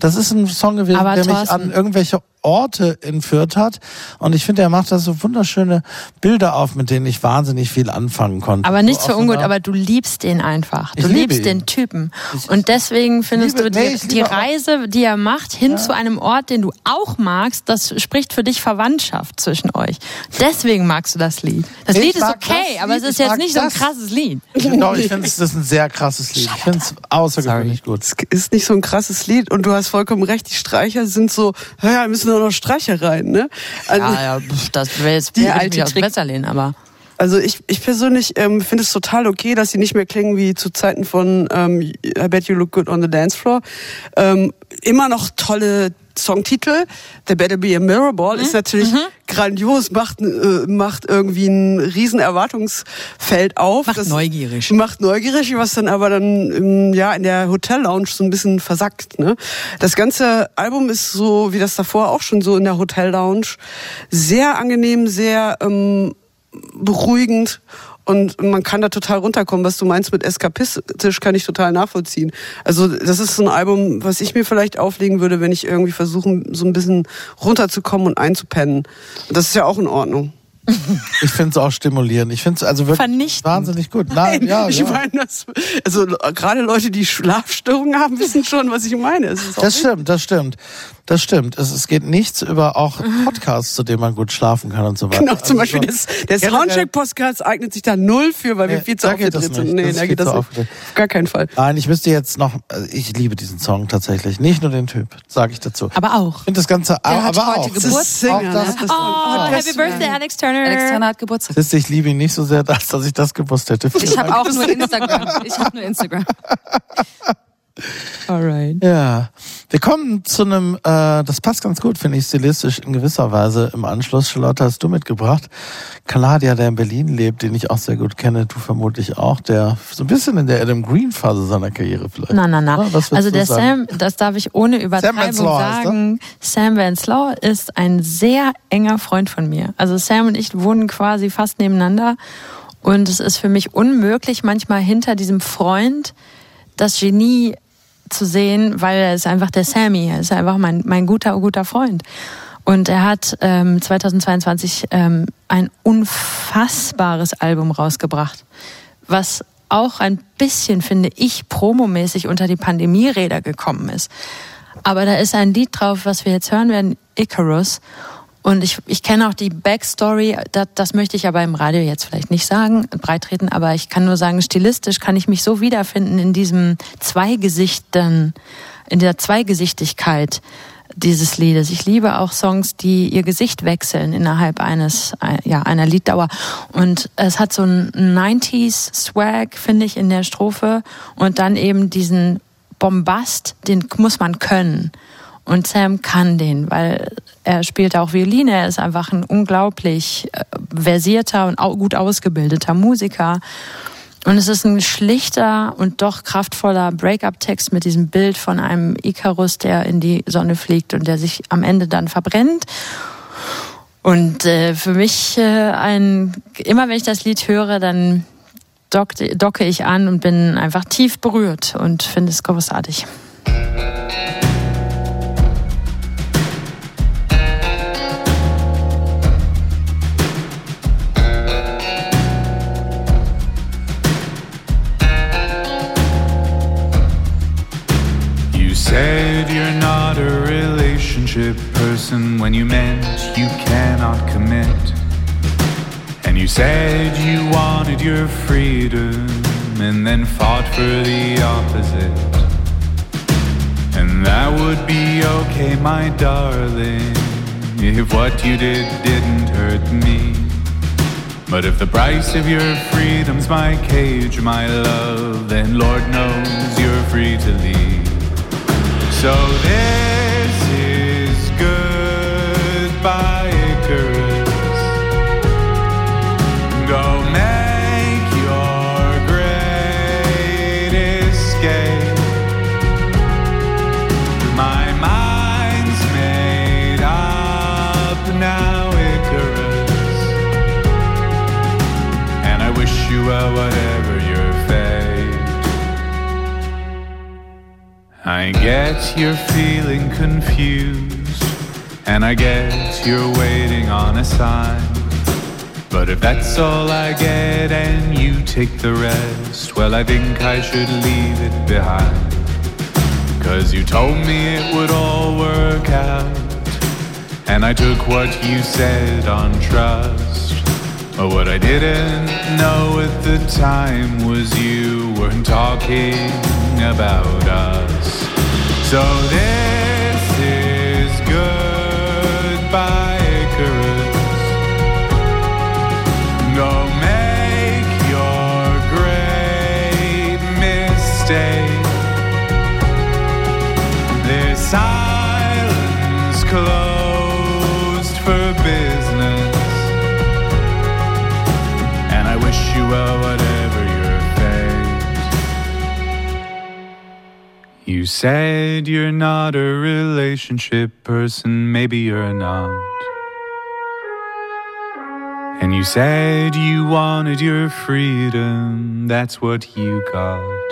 Das ist ein Song gewesen, Aber der mich Thorsten- an irgendwelche Orte entführt hat und ich finde, er macht da so wunderschöne Bilder auf, mit denen ich wahnsinnig viel anfangen konnte. Aber nichts so für ungut, aber du liebst den einfach. Du Ich liebe liebst ihn. den Typen. Und deswegen findest liebe- du nee, die, ich die Reise, die er macht, hin zu einem Ort, den du auch magst, das spricht für dich Verwandtschaft zwischen euch. Deswegen magst du das Lied. Das Ich Lied ist okay, aber Lied, es ist jetzt nicht so ein krasses Lied. Doch, ich finde, das ist ein sehr krasses Lied. Ich finde es außergewöhnlich gut. Es ist nicht so ein krasses Lied und du hast vollkommen recht, die Streicher sind so, ja, müssen doch noch Streicher rein, ne? Also, Ja, ja, das wäre jetzt Die alte aus Trick- lehnen, aber. Also ich, ich persönlich ähm, finde es total okay, dass sie nicht mehr klingen wie zu Zeiten von ähm, I Bet You Look Good on the Dance Floor. Ähm, immer noch tolle Songtitel. The Better Be a Mirror Ball Mhm. ist natürlich grandios, macht, äh, macht irgendwie ein riesen Erwartungsfeld auf. Macht Das neugierig. Macht neugierig, was dann aber dann ähm, ja in der Hotel Lounge so ein bisschen versackt. Ne? Das ganze Album ist so wie das davor auch schon so in der Hotel Lounge sehr angenehm, sehr ähm, beruhigend und man kann da total runterkommen. Was du meinst mit eskapistisch, kann ich total nachvollziehen. Also das ist so ein Album, was ich mir vielleicht auflegen würde, wenn ich irgendwie versuche, so ein bisschen runterzukommen und einzupennen. Das ist ja auch in Ordnung. Ich finde es auch stimulierend. Ich finde es also wirklich wahnsinnig gut. Nein, ja, ich ja. meine, das, also gerade Leute, die Schlafstörungen haben, wissen schon, was ich meine. Es ist auch Das stimmt, das stimmt. Das stimmt. Es, es geht nichts über auch Podcasts, zu denen man gut schlafen kann und so weiter. Genau, zum Also Beispiel das, der Soundcheck-Podcast eignet sich da null für, weil wir Nee, viel zu aufgedreht sind. Nee, Das ist da geht das nicht. Auf gar keinen Fall. Nein, ich müsste jetzt noch, also ich liebe diesen Song tatsächlich. Nicht nur den Typ, sage ich dazu. Aber auch. Ich finde das Ganze, Der hat aber heute auch. Geburtstag. Auch das, ne? Das- Oh, Happy Birthday, Alex Turner. Alex Turner hat Geburtstag. Siehst du, ich liebe ihn nicht so sehr, dass, dass ich das gewusst hätte. Ich habe auch nur Instagram. Ich habe nur Instagram. Alright. Ja. Wir kommen zu einem, äh, das passt ganz gut, finde ich, stilistisch in gewisser Weise im Anschluss. Charlotte hast du mitgebracht. Kanadier, der in Berlin lebt, den ich auch sehr gut kenne, du vermutlich auch, der so ein bisschen in der Adam Green-Phase seiner Karriere vielleicht. Na, na, na. Ja, was würdest Also der sagen? Sam, das darf ich ohne Übertreibung er? sagen, Sam Vanslau ist ein sehr enger Freund von mir. Also Sam und ich wohnen quasi fast nebeneinander und es ist für mich unmöglich, manchmal hinter diesem Freund das Genie zu sehen, weil er ist einfach der Sammy, er ist einfach mein, mein guter, guter Freund. Und er hat ähm, 2022 ähm, ein unfassbares Album rausgebracht, was auch ein bisschen, finde ich, promomäßig unter die Pandemieräder gekommen ist. Aber da ist ein Lied drauf, was wir jetzt hören werden, Icarus. Und ich, ich kenne auch die Backstory, das, das möchte ich aber im Radio jetzt vielleicht nicht sagen, breitreten, aber ich kann nur sagen, stilistisch kann ich mich so wiederfinden in diesem Zweigesichten, in der Zweigesichtigkeit dieses Liedes. Ich liebe auch Songs, die ihr Gesicht wechseln innerhalb eines, äh, ja, einer Lieddauer. Und es hat so einen 90s Swag, finde ich, in der Strophe. Und dann eben diesen Bombast, den muss man können. Und Sam kann den, weil er spielt auch Violine. Er ist einfach ein unglaublich äh, versierter und gut ausgebildeter Musiker. Und es ist ein schlichter und doch kraftvoller Break-up-Text mit diesem Bild von einem Icarus, der in die Sonne fliegt und der sich am Ende dann verbrennt. Und äh, für mich äh, ein, immer wenn ich das Lied höre, dann docke, docke ich an und bin einfach tief berührt und finde es großartig. Said you're not a relationship person when you meant you cannot commit. And you said you wanted your freedom and then fought for the opposite. And that would be okay, my darling, if what you did didn't hurt me. But if the price of your freedom's my cage, my love, then Lord knows you're free to leave. So this I get you're feeling confused, and I get you're waiting on a sign. But if that's all I get and you take the rest, well, I think I should leave it behind. Cause you told me it would all work out, and I took what you said on trust. But what I didn't know at the time was you weren't talking about us. So this You said you're not a relationship person, maybe you're not. And you said you wanted your freedom, that's what you got.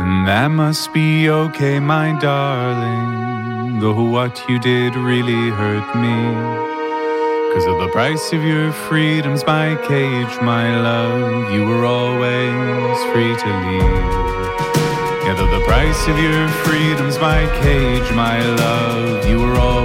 And that must be okay, my darling, though what you did really hurt me. Cause of the price of your freedom's my cage, my love, you were always free to leave. The price of your freedom's my cage, my love, you were always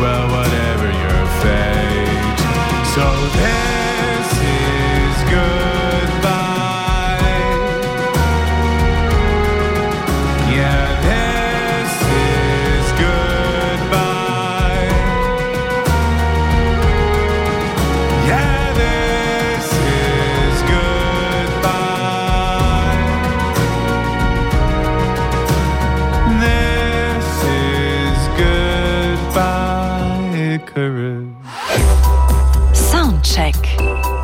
I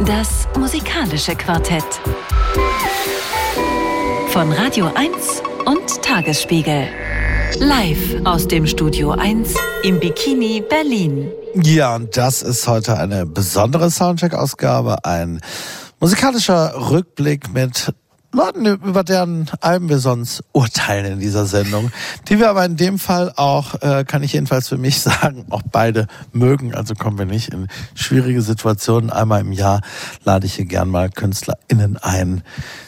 Das musikalische Quartett. Von Radio 1 und Tagesspiegel. Live aus dem Studio 1 im Bikini Berlin. Ja, und das ist heute eine besondere Soundcheck-Ausgabe, ein musikalischer Rückblick mit Leuten, über deren Alben wir sonst urteilen in dieser Sendung, die wir aber in dem Fall auch, äh, kann ich jedenfalls für mich sagen, auch beide mögen. Also kommen wir nicht in schwierige Situationen. Einmal im Jahr lade ich hier gern mal KünstlerInnen ein,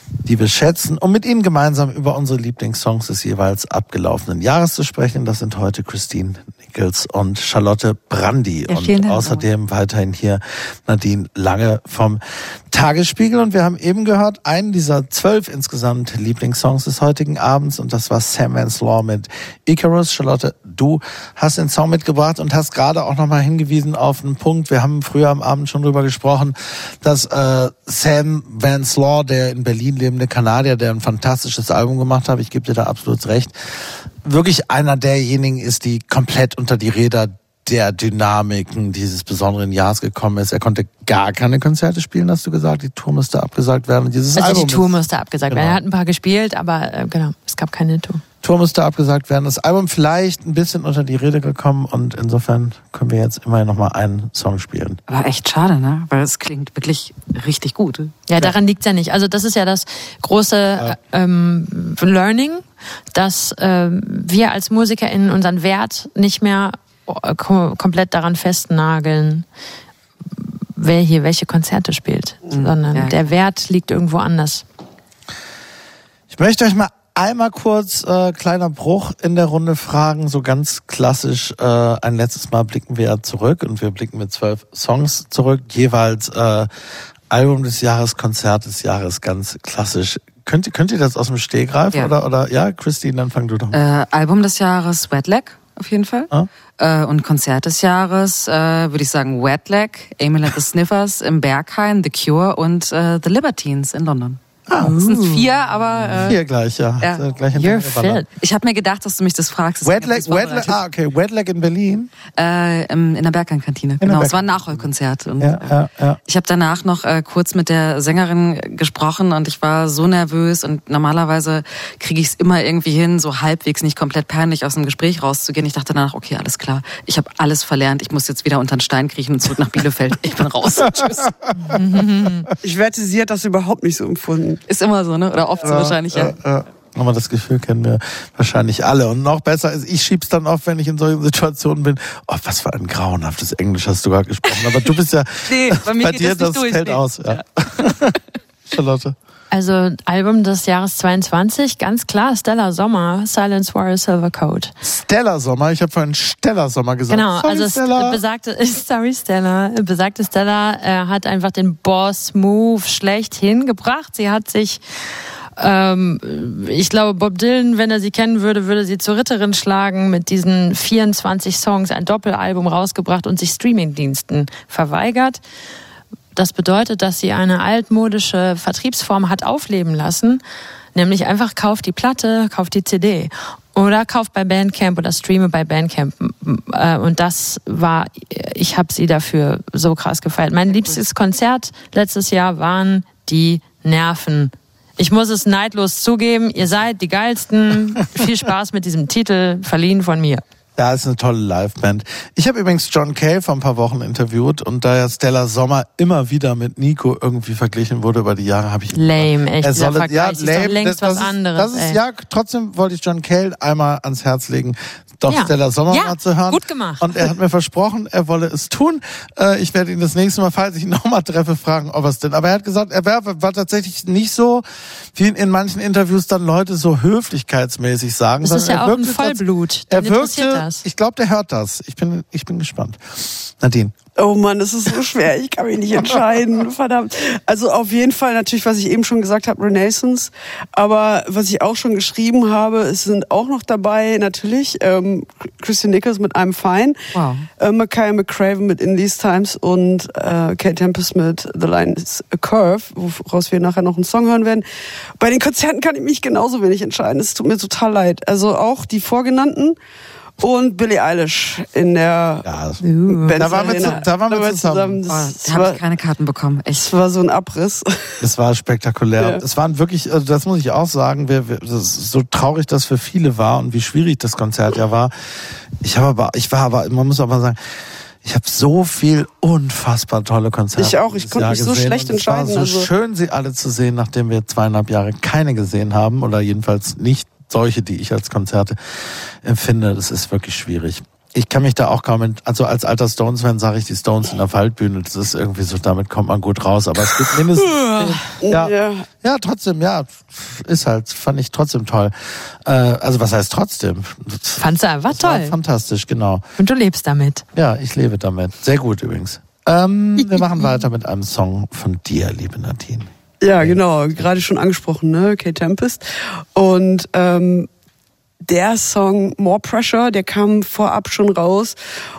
die wir schätzen, um mit ihnen gemeinsam über unsere Lieblingssongs des jeweils abgelaufenen Jahres zu sprechen. Das sind heute Christine Nichols und Charlotte Brandy. Ja, und außerdem weiterhin hier Nadine Lange vom Tagesspiegel. Und wir haben eben gehört, einen dieser zwölf insgesamt Lieblingssongs des heutigen Abends. Und das war Sam Vance Law mit Icarus. Charlotte, du hast den Song mitgebracht und hast gerade auch nochmal hingewiesen auf einen Punkt. Wir haben früher am Abend schon drüber gesprochen, dass äh, Sam Vance Law, der in Berlin lebende Kanadier, der ein fantastisches Album gemacht hat, ich gebe dir da absolut recht, wirklich einer derjenigen ist, die komplett unter die Räder der Dynamiken dieses besonderen Jahres gekommen ist. Er konnte gar keine Konzerte spielen, hast du gesagt. Die Tour musste abgesagt werden. Dieses Also Album die Tour musste abgesagt Genau. werden. Er hat ein paar gespielt, aber äh, genau, es gab keine Tour. Tour musste abgesagt werden. Das Album vielleicht ein bisschen unter die Rede gekommen und insofern können wir jetzt immerhin noch mal einen Song spielen. Aber echt schade, ne? Weil es klingt wirklich richtig gut. Ja, daran liegt's ja nicht. Also das ist ja das große äh, ähm, Learning, dass ähm, wir als MusikerInnen unseren Wert nicht mehr äh, komplett daran festnageln, wer hier welche Konzerte spielt, sondern ja. der Wert liegt irgendwo anders. Ich möchte euch mal einmal kurz, äh, kleiner Bruch in der Runde fragen, so ganz klassisch, äh, ein letztes Mal blicken wir ja zurück und wir blicken mit zwölf Songs zurück, jeweils äh, Album des Jahres, Konzert des Jahres, ganz klassisch. Könnt, ihr- könnt ihr das aus dem Stehgreif Ja. oder, oder, ja, Christine, dann fang du doch mal. Äh, Album des Jahres Wet Leg auf jeden Fall. Ah. Äh, und Konzert des Jahres äh, würde ich sagen Wet Leg, Emil and the Sniffers im Berghain, The Cure und äh, The Libertines in London. Ah, Das sind vier, aber äh, Vier gleich, ja. Ja. Äh, Gleich You're fit. ich habe mir gedacht, dass du mich das fragst. Wetlag. Wetlag, ah, okay, Wetlag in Berlin. Äh, im, in der Berghain-Kantine. der Genau, es war ein. Nachholkonzert. Und, Ja, ja, ja. Ich habe danach noch äh, kurz mit der Sängerin gesprochen und ich war so nervös und normalerweise kriege ich es immer irgendwie hin, so halbwegs nicht komplett peinlich aus dem Gespräch rauszugehen. Ich dachte danach, okay, alles klar, ich habe alles verlernt, ich muss jetzt wieder unter den Stein kriechen und zurück nach Bielefeld. Ich bin raus. Tschüss. Ich wette, sie hat das überhaupt nicht so empfunden. Ist immer so, ne? Oder oft so wahrscheinlich, ja. ja. Aber das Gefühl kennen wir wahrscheinlich alle. Und noch besser ist, ich schieb's dann oft, wenn ich in solchen Situationen bin. Oh, was für ein grauenhaftes Englisch hast du gerade gesprochen. Aber du bist ja Nee, bei geht dir, das nicht durch, fällt nee. aus. Ja. Charlotte. Also Album des Jahres 22, ganz klar, Stella Sommer, Silence War Silver Coat. Stella Sommer, ich habe vorhin Stella Sommer gesagt. Genau, Sorry, also Stella. besagte, sorry Stella, besagte Stella äh, hat einfach den Boss-Move schlechthin gebracht. Sie hat sich, ähm, ich glaube, Bob Dylan, wenn er sie kennen würde, würde sie zur Ritterin schlagen, mit diesen 24 Songs ein Doppelalbum rausgebracht und sich Streamingdiensten verweigert. Das bedeutet, dass sie eine altmodische Vertriebsform hat aufleben lassen, nämlich einfach kauft die Platte, kauft die CD oder kauft bei Bandcamp oder streame bei Bandcamp. Äh, Und das war, ich habe sie dafür so krass gefeiert. Mein liebstes Konzert letztes Jahr waren die Nerven. Ich muss es neidlos zugeben, ihr seid die geilsten. Viel Spaß mit diesem Titel, verliehen von mir. Ja, ist eine tolle Liveband. Ich habe übrigens John Cale vor ein paar Wochen interviewt und da ja Stella Sommer immer wieder mit Nico irgendwie verglichen wurde über die Jahre, habe ich Lame, echt. er solle, ja, lame, längst das, was ist, anderes. Das ist, ey. ja, trotzdem wollte ich John Cale einmal ans Herz legen, doch Ja. Stella Sommer Ja, mal zu hören. gut gemacht. Und er hat mir versprochen, er wolle es tun. Äh, ich werde ihn das nächste Mal, falls ich ihn nochmal treffe, fragen, ob er es denn. Aber er hat gesagt, er war tatsächlich nicht so, wie in manchen Interviews dann Leute so höflichkeitsmäßig sagen. Das ist ja auch ein Vollblut. Er wirkte das. Ich glaube, der hört das. Ich bin, ich bin gespannt. Nadine. Oh Mann, das ist so schwer. Ich kann mich nicht entscheiden. Verdammt. Also auf jeden Fall natürlich, was ich eben schon gesagt habe, Renaissance. Aber was ich auch schon geschrieben habe, es sind auch noch dabei natürlich ähm, Christian Nichols mit I'm Fine, Wow. äh, Mackay McCraven mit In These Times und äh, Kate Tempest mit The Line is a Curve, woraus wir nachher noch einen Song hören werden. Bei den Konzerten kann ich mich genauso wenig entscheiden. Es tut mir total leid. Also auch die vorgenannten und Billie Eilish in der Ja, Benz Da waren wir Arena. zu- da waren wir zusammen. Oh, Das, da habe war, ich keine Karten bekommen. Echt. das war so ein Abriss. Es war spektakulär. Ja. Es waren wirklich, also das muss ich auch sagen, wir, wir, so traurig das für viele war und wie schwierig das Konzert ja war. Ich habe aber, ich war aber, man muss aber sagen, ich habe so viel unfassbar tolle Konzerte. Ich auch, ich konnte Jahr mich so schlecht und es war entscheiden, so also- schön, sie alle zu sehen, nachdem wir zweieinhalb Jahre keine gesehen haben oder jedenfalls nicht solche, die ich als Konzerte empfinde. Das ist wirklich schwierig. Ich kann mich da auch kaum, ent- also als alter Stones-Fan sage ich die Stones in der Waldbühne, das ist irgendwie so, damit kommt man gut raus, aber es gibt mindestens, ja, Ja. ja, trotzdem, ja, ist halt, fand ich trotzdem toll. Äh, also was heißt trotzdem? Fandst du einfach toll. fantastisch, genau. Und du lebst damit. Ja, ich lebe damit. Sehr gut übrigens. Ähm, wir machen weiter mit einem Song von dir, liebe Nadine. Ja, genau, gerade schon angesprochen, ne, Kate Tempest. Und ähm, der Song More Pressure, der kam vorab schon raus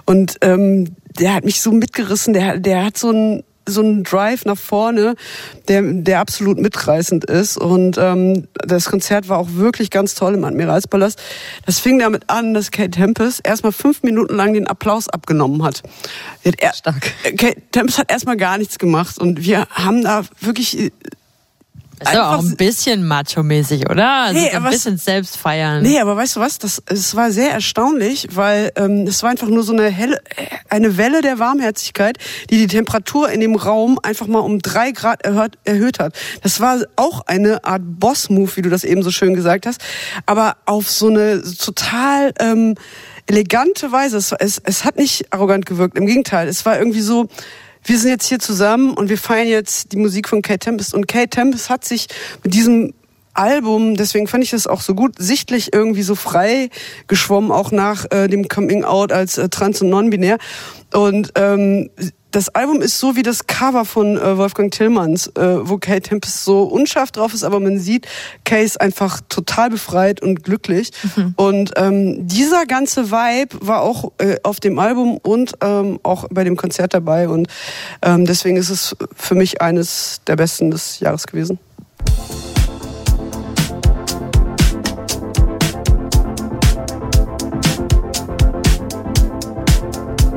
und ähm, der hat mich so mitgerissen. Der, der hat so ein so einen Drive nach vorne, der, der absolut mitreißend ist. Und ähm, das Konzert war auch wirklich ganz toll im Admiralspalast. Das fing damit an, dass Kate Tempest erstmal fünf Minuten lang den Applaus abgenommen hat. Er, Stark. Kate Tempest hat erstmal gar nichts gemacht und wir haben da wirklich ist aber auch Einfach- ein bisschen macho-mäßig, oder? Also Nee, so ein aber bisschen selbst feiern. Nee, aber weißt du was? Das, es war sehr erstaunlich, weil ähm, es war einfach nur so eine helle, äh, eine Welle der Warmherzigkeit, die die Temperatur in dem Raum einfach mal um drei Grad erhöht, erhöht hat. Das war auch eine Art Boss-Move, wie du das eben so schön gesagt hast, aber auf so eine total ähm, elegante Weise. Es, es, es hat nicht arrogant gewirkt, im Gegenteil. Es war irgendwie so, wir sind jetzt hier zusammen und wir feiern jetzt die Musik von Kate Tempest. Und Kate Tempest hat sich mit diesem Album, deswegen fand ich das auch so gut, sichtlich irgendwie so frei geschwommen, auch nach äh, dem Coming Out als äh, trans- und non-binär. Und ähm, das Album ist so wie das Cover von äh, Wolfgang Tillmanns, äh, wo Kate Tempest so unscharf drauf ist, aber man sieht, Kay ist einfach total befreit und glücklich. Und ähm, dieser ganze Vibe war auch äh, auf dem Album und ähm, auch bei dem Konzert dabei. Und ähm, deswegen ist es für mich eines der besten des Jahres gewesen.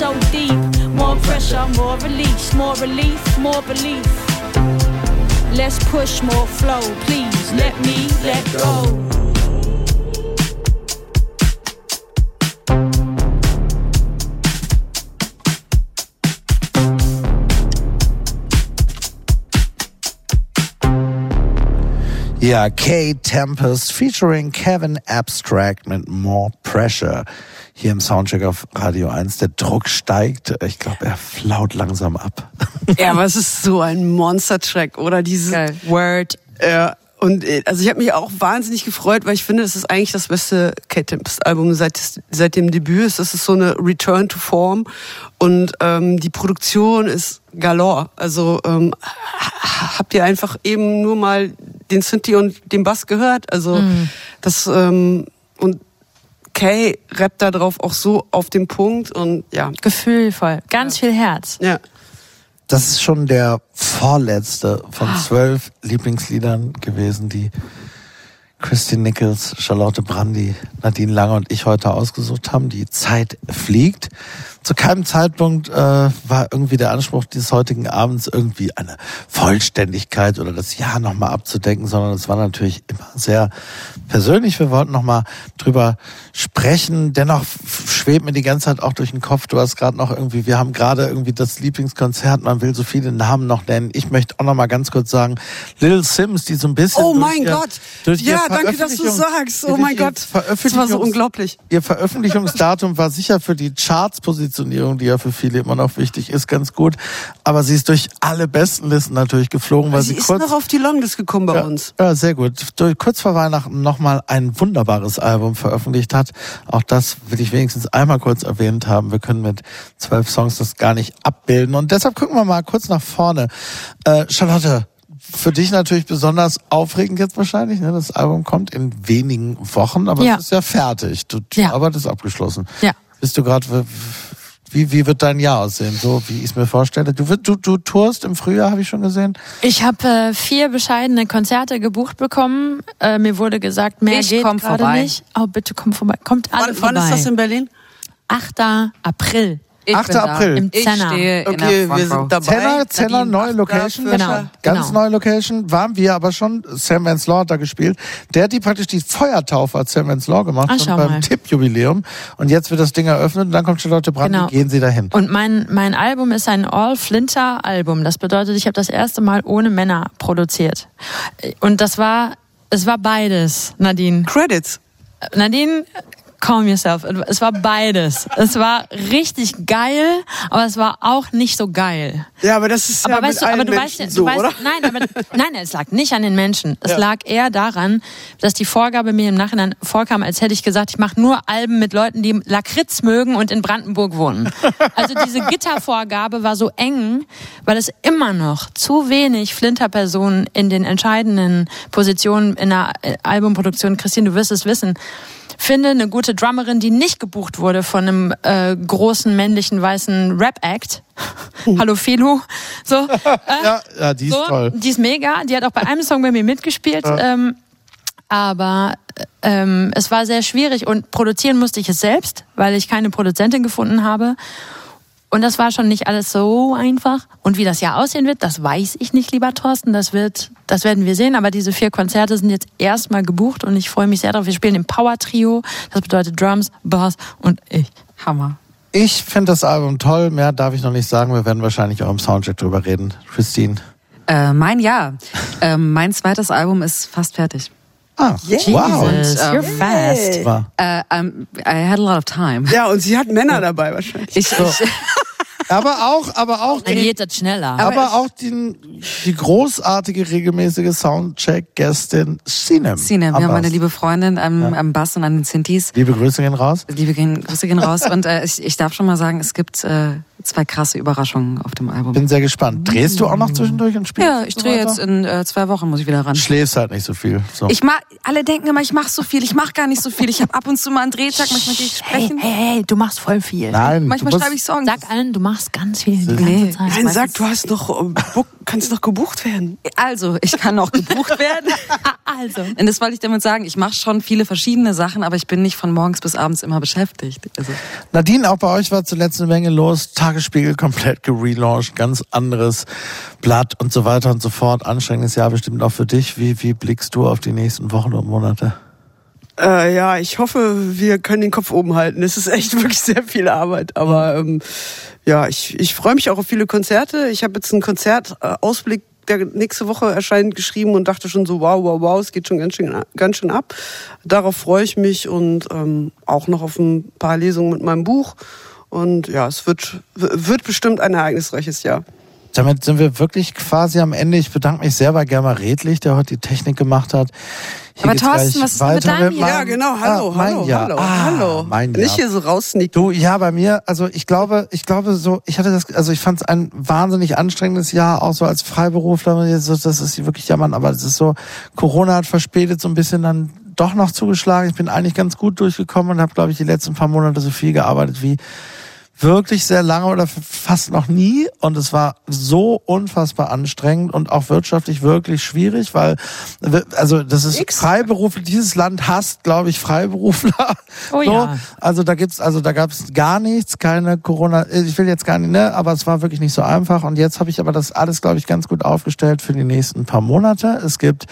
So deep. More pressure, more release, more relief, more belief. Less push, more flow. Please let me let go. Ja, Kate Tempest featuring Kevin Abstract mit More Pressure. Hier im Soundcheck auf Radio 1. Der Druck steigt. Ich glaube, er flaut langsam ab. Ja, aber es ist so ein Monster-Track, oder? Dieses Word. Ja. Und äh, also ich habe mich auch wahnsinnig gefreut, weil ich finde, das ist eigentlich das beste Kate Tempest Album seit, seit dem Debüt. ist. Das ist so eine Return to Form und ähm, die Produktion ist galore. Also ähm, ha- habt ihr einfach eben nur mal den Synthi und den Bass gehört? Also Mhm. das ähm, und Kay rappt da drauf auch so auf den Punkt und ja. Gefühlvoll. Ganz viel Herz. Ja. Das ist schon der vorletzte von zwölf Lieblingsliedern gewesen, die Christine Nichols, Charlotte Brandy, Nadine Lange und ich heute ausgesucht haben. Die Zeit fliegt. Zu keinem Zeitpunkt äh, war irgendwie der Anspruch dieses heutigen Abends irgendwie eine Vollständigkeit oder das Jahr nochmal abzudecken, sondern es war natürlich immer sehr persönlich. Wir wollten nochmal drüber sprechen. Dennoch schwebt mir die ganze Zeit auch durch den Kopf. Du hast gerade noch irgendwie, wir haben gerade irgendwie das Lieblingskonzert. Man will so viele Namen noch nennen. Ich möchte auch nochmal ganz kurz sagen, Little Sims, die so ein bisschen Oh mein ihr, Gott. Ja, danke, dass du sagst. Oh mein Gott. Das war so unglaublich. Ihr Veröffentlichungsdatum war sicher für die Charts-Positionierung, die ja für viele immer noch wichtig ist, ganz gut. Aber sie ist durch alle besten Listen natürlich geflogen, weil Sie sie, ist kurz noch auf die Longlist gekommen bei ja, uns. Ja, sehr gut. Durch, kurz vor Weihnachten nochmal ein wunderbares Album veröffentlicht hat. Auch das will ich wenigstens einmal kurz erwähnt haben. Wir können mit zwölf Songs das gar nicht abbilden. Und deshalb gucken wir mal kurz nach vorne. Äh, Charlotte, für dich natürlich besonders aufregend jetzt wahrscheinlich. Ne? Das Album kommt in wenigen Wochen, aber Ja. es ist ja fertig. Du, die Ja. Arbeit ist abgeschlossen. Ja. Bist du gerade... Wie, wie wird dein Jahr aussehen? So wie ich es mir vorstelle. Du, wird- du, du tourst im Frühjahr, habe ich schon gesehen. Ich habe äh, vier bescheidene Konzerte gebucht bekommen. Äh, mir wurde gesagt, mehr Ich geht komm gerade vorbei. nicht. Oh, bitte komm vorbei. Kommt alle Wann, vorbei. wann ist das in Berlin? 8. April. Ich 8. bin da. April. Im Ich Zenner. stehe in Okay, wir sind dabei. Zenner, Zenner, neue Location. Genau. Ganz genau. neue Location. Waren wir aber schon. Sam Vance Law hat da gespielt. Der hat die praktisch die Feuertaufe als Sam Vance Law gemacht. Ah, schon schau beim. Tipp-Jubiläum. Und jetzt wird das Ding eröffnet und dann kommt Charlotte Brandt Genau. und gehen sie dahin. Und mein, mein Album ist ein All-Flinter-Album. Das bedeutet, ich habe das erste Mal ohne Männer produziert. Und das war, es war beides, Nadine. Credits. Nadine, calm yourself. Es war beides. Es war richtig geil, aber es war auch nicht so geil. Ja, aber das ist Aber ja weißt mit du, aber du weißt, so, du weißt, oder? nein, aber nein, es lag nicht an den Menschen. Es Ja. lag eher daran, dass die Vorgabe mir im Nachhinein vorkam, als hätte ich gesagt, ich mache nur Alben mit Leuten, die Lakritz mögen und in Brandenburg wohnen. Also diese Gittervorgabe war so eng, weil es immer noch zu wenig Flinterpersonen in den entscheidenden Positionen in der äh, Albumproduktion. Christine, du wirst es wissen. Finde eine gute Drummerin, die nicht gebucht wurde von einem äh, großen männlichen weißen Rap-Act. Hallo Philo. So, äh, Ja, ja, die ist so, toll. Die ist mega. Die hat auch bei einem Song bei mir mitgespielt. Ja. Ähm, aber ähm, es war sehr schwierig und produzieren musste ich es selbst, weil ich keine Produzentin gefunden habe. Und das war schon nicht alles so einfach. Und wie das Jahr aussehen wird, das weiß ich nicht, lieber Thorsten. Das wird, das werden wir sehen. Aber diese vier Konzerte sind jetzt erstmal gebucht und ich freue mich sehr darauf. Wir spielen im Power Trio. Das bedeutet Drums, Bass und ich. Hammer. Ich finde das Album toll. Mehr darf ich noch nicht sagen. Wir werden wahrscheinlich auch im Soundcheck drüber reden. Christine. Äh, mein Jahr. ähm, mein zweites Album ist fast fertig. Ah, Jesus, wow. you're fast. Uh, um, I had a lot of time. Ja, und sie hat Männer dabei wahrscheinlich. Ich, So. Aber auch, aber auch, Dann geht das schneller. aber auch die, die großartige regelmäßige Soundcheck-Gästin Sinem. Sinem, ja, meine Bass. liebe Freundin am, am Bass und an den Synthes. Liebe Grüße gehen raus. Liebe gehen, Grüße gehen raus. Und äh, ich, ich darf schon mal sagen, es gibt äh, zwei krasse Überraschungen auf dem Album. Bin sehr gespannt. Drehst du auch noch zwischendurch und spielst? ja, ich drehe jetzt in äh, zwei Wochen, muss ich wieder ran. Schläfst halt nicht so viel. So. Ich mach, alle denken immer, ich mache so viel. Ich mache gar nicht so viel. Ich habe ab und zu mal einen Drehtag, manchmal gehe ich Hey, sprechen. hey, hey, du machst voll viel. Nein, manchmal du musst, schreibe ich Songs. Sag allen, du machst ganz viel. Die Nee. Zeit. Nein, sag, du hast noch, äh, Book, kannst noch gebucht werden. Also, ich kann auch gebucht werden. Also. Und das wollte ich damit sagen. Ich mache schon viele verschiedene Sachen, aber ich bin nicht von morgens bis abends immer beschäftigt. Also, Nadine, auch bei euch war zuletzt eine Menge los. Tagesspiegel komplett gelauncht, ganz anderes Blatt und so weiter und so fort. Anstrengendes Jahr bestimmt auch für dich. Wie, wie blickst du auf die nächsten Wochen und Monate? Äh, ja, ich hoffe, wir können den Kopf oben halten. Es ist echt wirklich sehr viel Arbeit. Aber ähm, ja, ich, ich freue mich auch auf viele Konzerte. Ich habe jetzt einen Konzertausblick, der nächste Woche erscheint, geschrieben und dachte schon so, wow, wow, wow, es geht schon ganz schön, ganz schön ab. Darauf freue ich mich und ähm, auch noch auf ein paar Lesungen mit meinem Buch. Und ja, es wird, wird bestimmt ein ereignisreiches Jahr. Damit sind wir wirklich quasi am Ende. Ich bedanke mich sehr bei Germa Redlich, der heute die Technik gemacht hat. Hier Aber Thorsten, was ist denn mit deinem Ja, genau, hallo, ah, mein hallo, Jahr. hallo, ah, hallo. Mein Jahr. Nicht hier so raussneaken. Du, ja, bei mir, also ich glaube, ich glaube so, ich hatte das, also ich fand es ein wahnsinnig anstrengendes Jahr, auch so als Freiberufler, so, das ist wirklich jammern, aber es ist so, Corona hat verspätet so ein bisschen dann doch noch zugeschlagen. Ich bin eigentlich ganz gut durchgekommen und habe, glaube ich, die letzten paar Monate so viel gearbeitet wie wirklich sehr lange oder fast noch nie und es war so unfassbar anstrengend und auch wirtschaftlich wirklich schwierig, weil also das ist Freiberufler, dieses Land hasst, glaube ich, Freiberufler. Oh so. ja. Also da gibt's also da gab's gar nichts, keine Corona, ich will jetzt gar nicht, ne, aber es war wirklich nicht so einfach und jetzt habe ich aber das alles glaube ich ganz gut aufgestellt für die nächsten paar Monate. Es gibt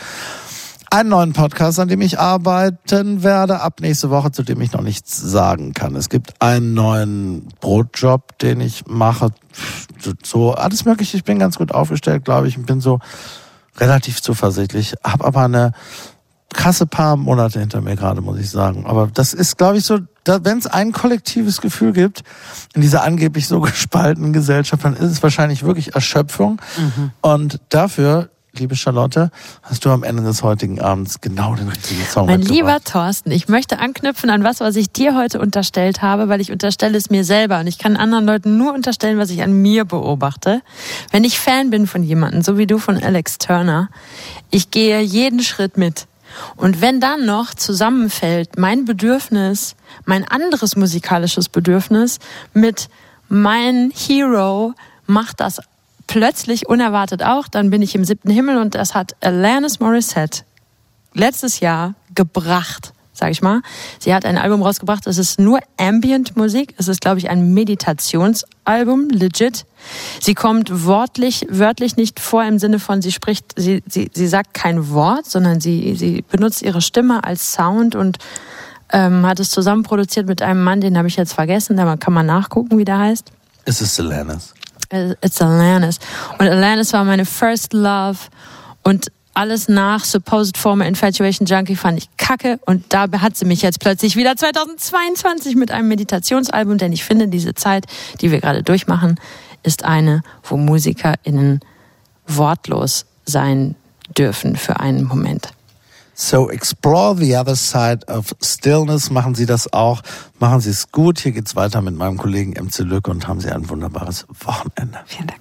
einen neuen Podcast, an dem ich arbeiten werde, ab nächste Woche, zu dem ich noch nichts sagen kann. Es gibt einen neuen Brotjob, den ich mache. So, alles mögliche. Ich bin ganz gut aufgestellt, glaube ich. Ich bin so relativ zuversichtlich. Hab aber eine krasse paar Monate hinter mir gerade, muss ich sagen. Aber das ist, glaube ich, so, wenn es ein kollektives Gefühl gibt in dieser angeblich so gespaltenen Gesellschaft, dann ist es wahrscheinlich wirklich Erschöpfung. Und dafür liebe Charlotte, hast du am Ende des heutigen Abends genau den richtigen Song Mein lieber Thorsten, ich möchte anknüpfen an was, was ich dir heute unterstellt habe, weil ich unterstelle es mir selber und ich kann anderen Leuten nur unterstellen, was ich an mir beobachte. Wenn ich Fan bin von jemandem, so wie du von Alex Turner, ich gehe jeden Schritt mit. Und wenn dann noch zusammenfällt mein Bedürfnis, mein anderes musikalisches Bedürfnis mit mein Hero macht das plötzlich unerwartet auch, dann bin ich im siebten Himmel und das hat Alanis Morissette letztes Jahr gebracht, sag ich mal. Sie hat ein Album rausgebracht, es ist nur Ambient-Musik, es ist, glaube ich, ein Meditationsalbum, legit. Sie kommt wortlich, wörtlich nicht vor im Sinne von, sie spricht, sie, sie, sie sagt kein Wort, sondern sie, sie benutzt ihre Stimme als Sound und ähm, hat es zusammen produziert mit einem Mann, den habe ich jetzt vergessen, da kann man nachgucken, wie der heißt. Es ist Alanis. It's Alanis. Und Alanis war meine First Love und alles nach Supposed Former Infatuation Junkie fand ich kacke und da hat sie mich jetzt plötzlich wieder 2022 mit einem Meditationsalbum, denn ich finde, diese Zeit, die wir gerade durchmachen, ist eine, wo MusikerInnen wortlos sein dürfen für einen Moment. So explore the other side of stillness. Machen Sie das auch. Machen Sie es gut. Hier geht's weiter mit meinem Kollegen MC Lücke und haben Sie ein wunderbares Wochenende. Vielen Dank.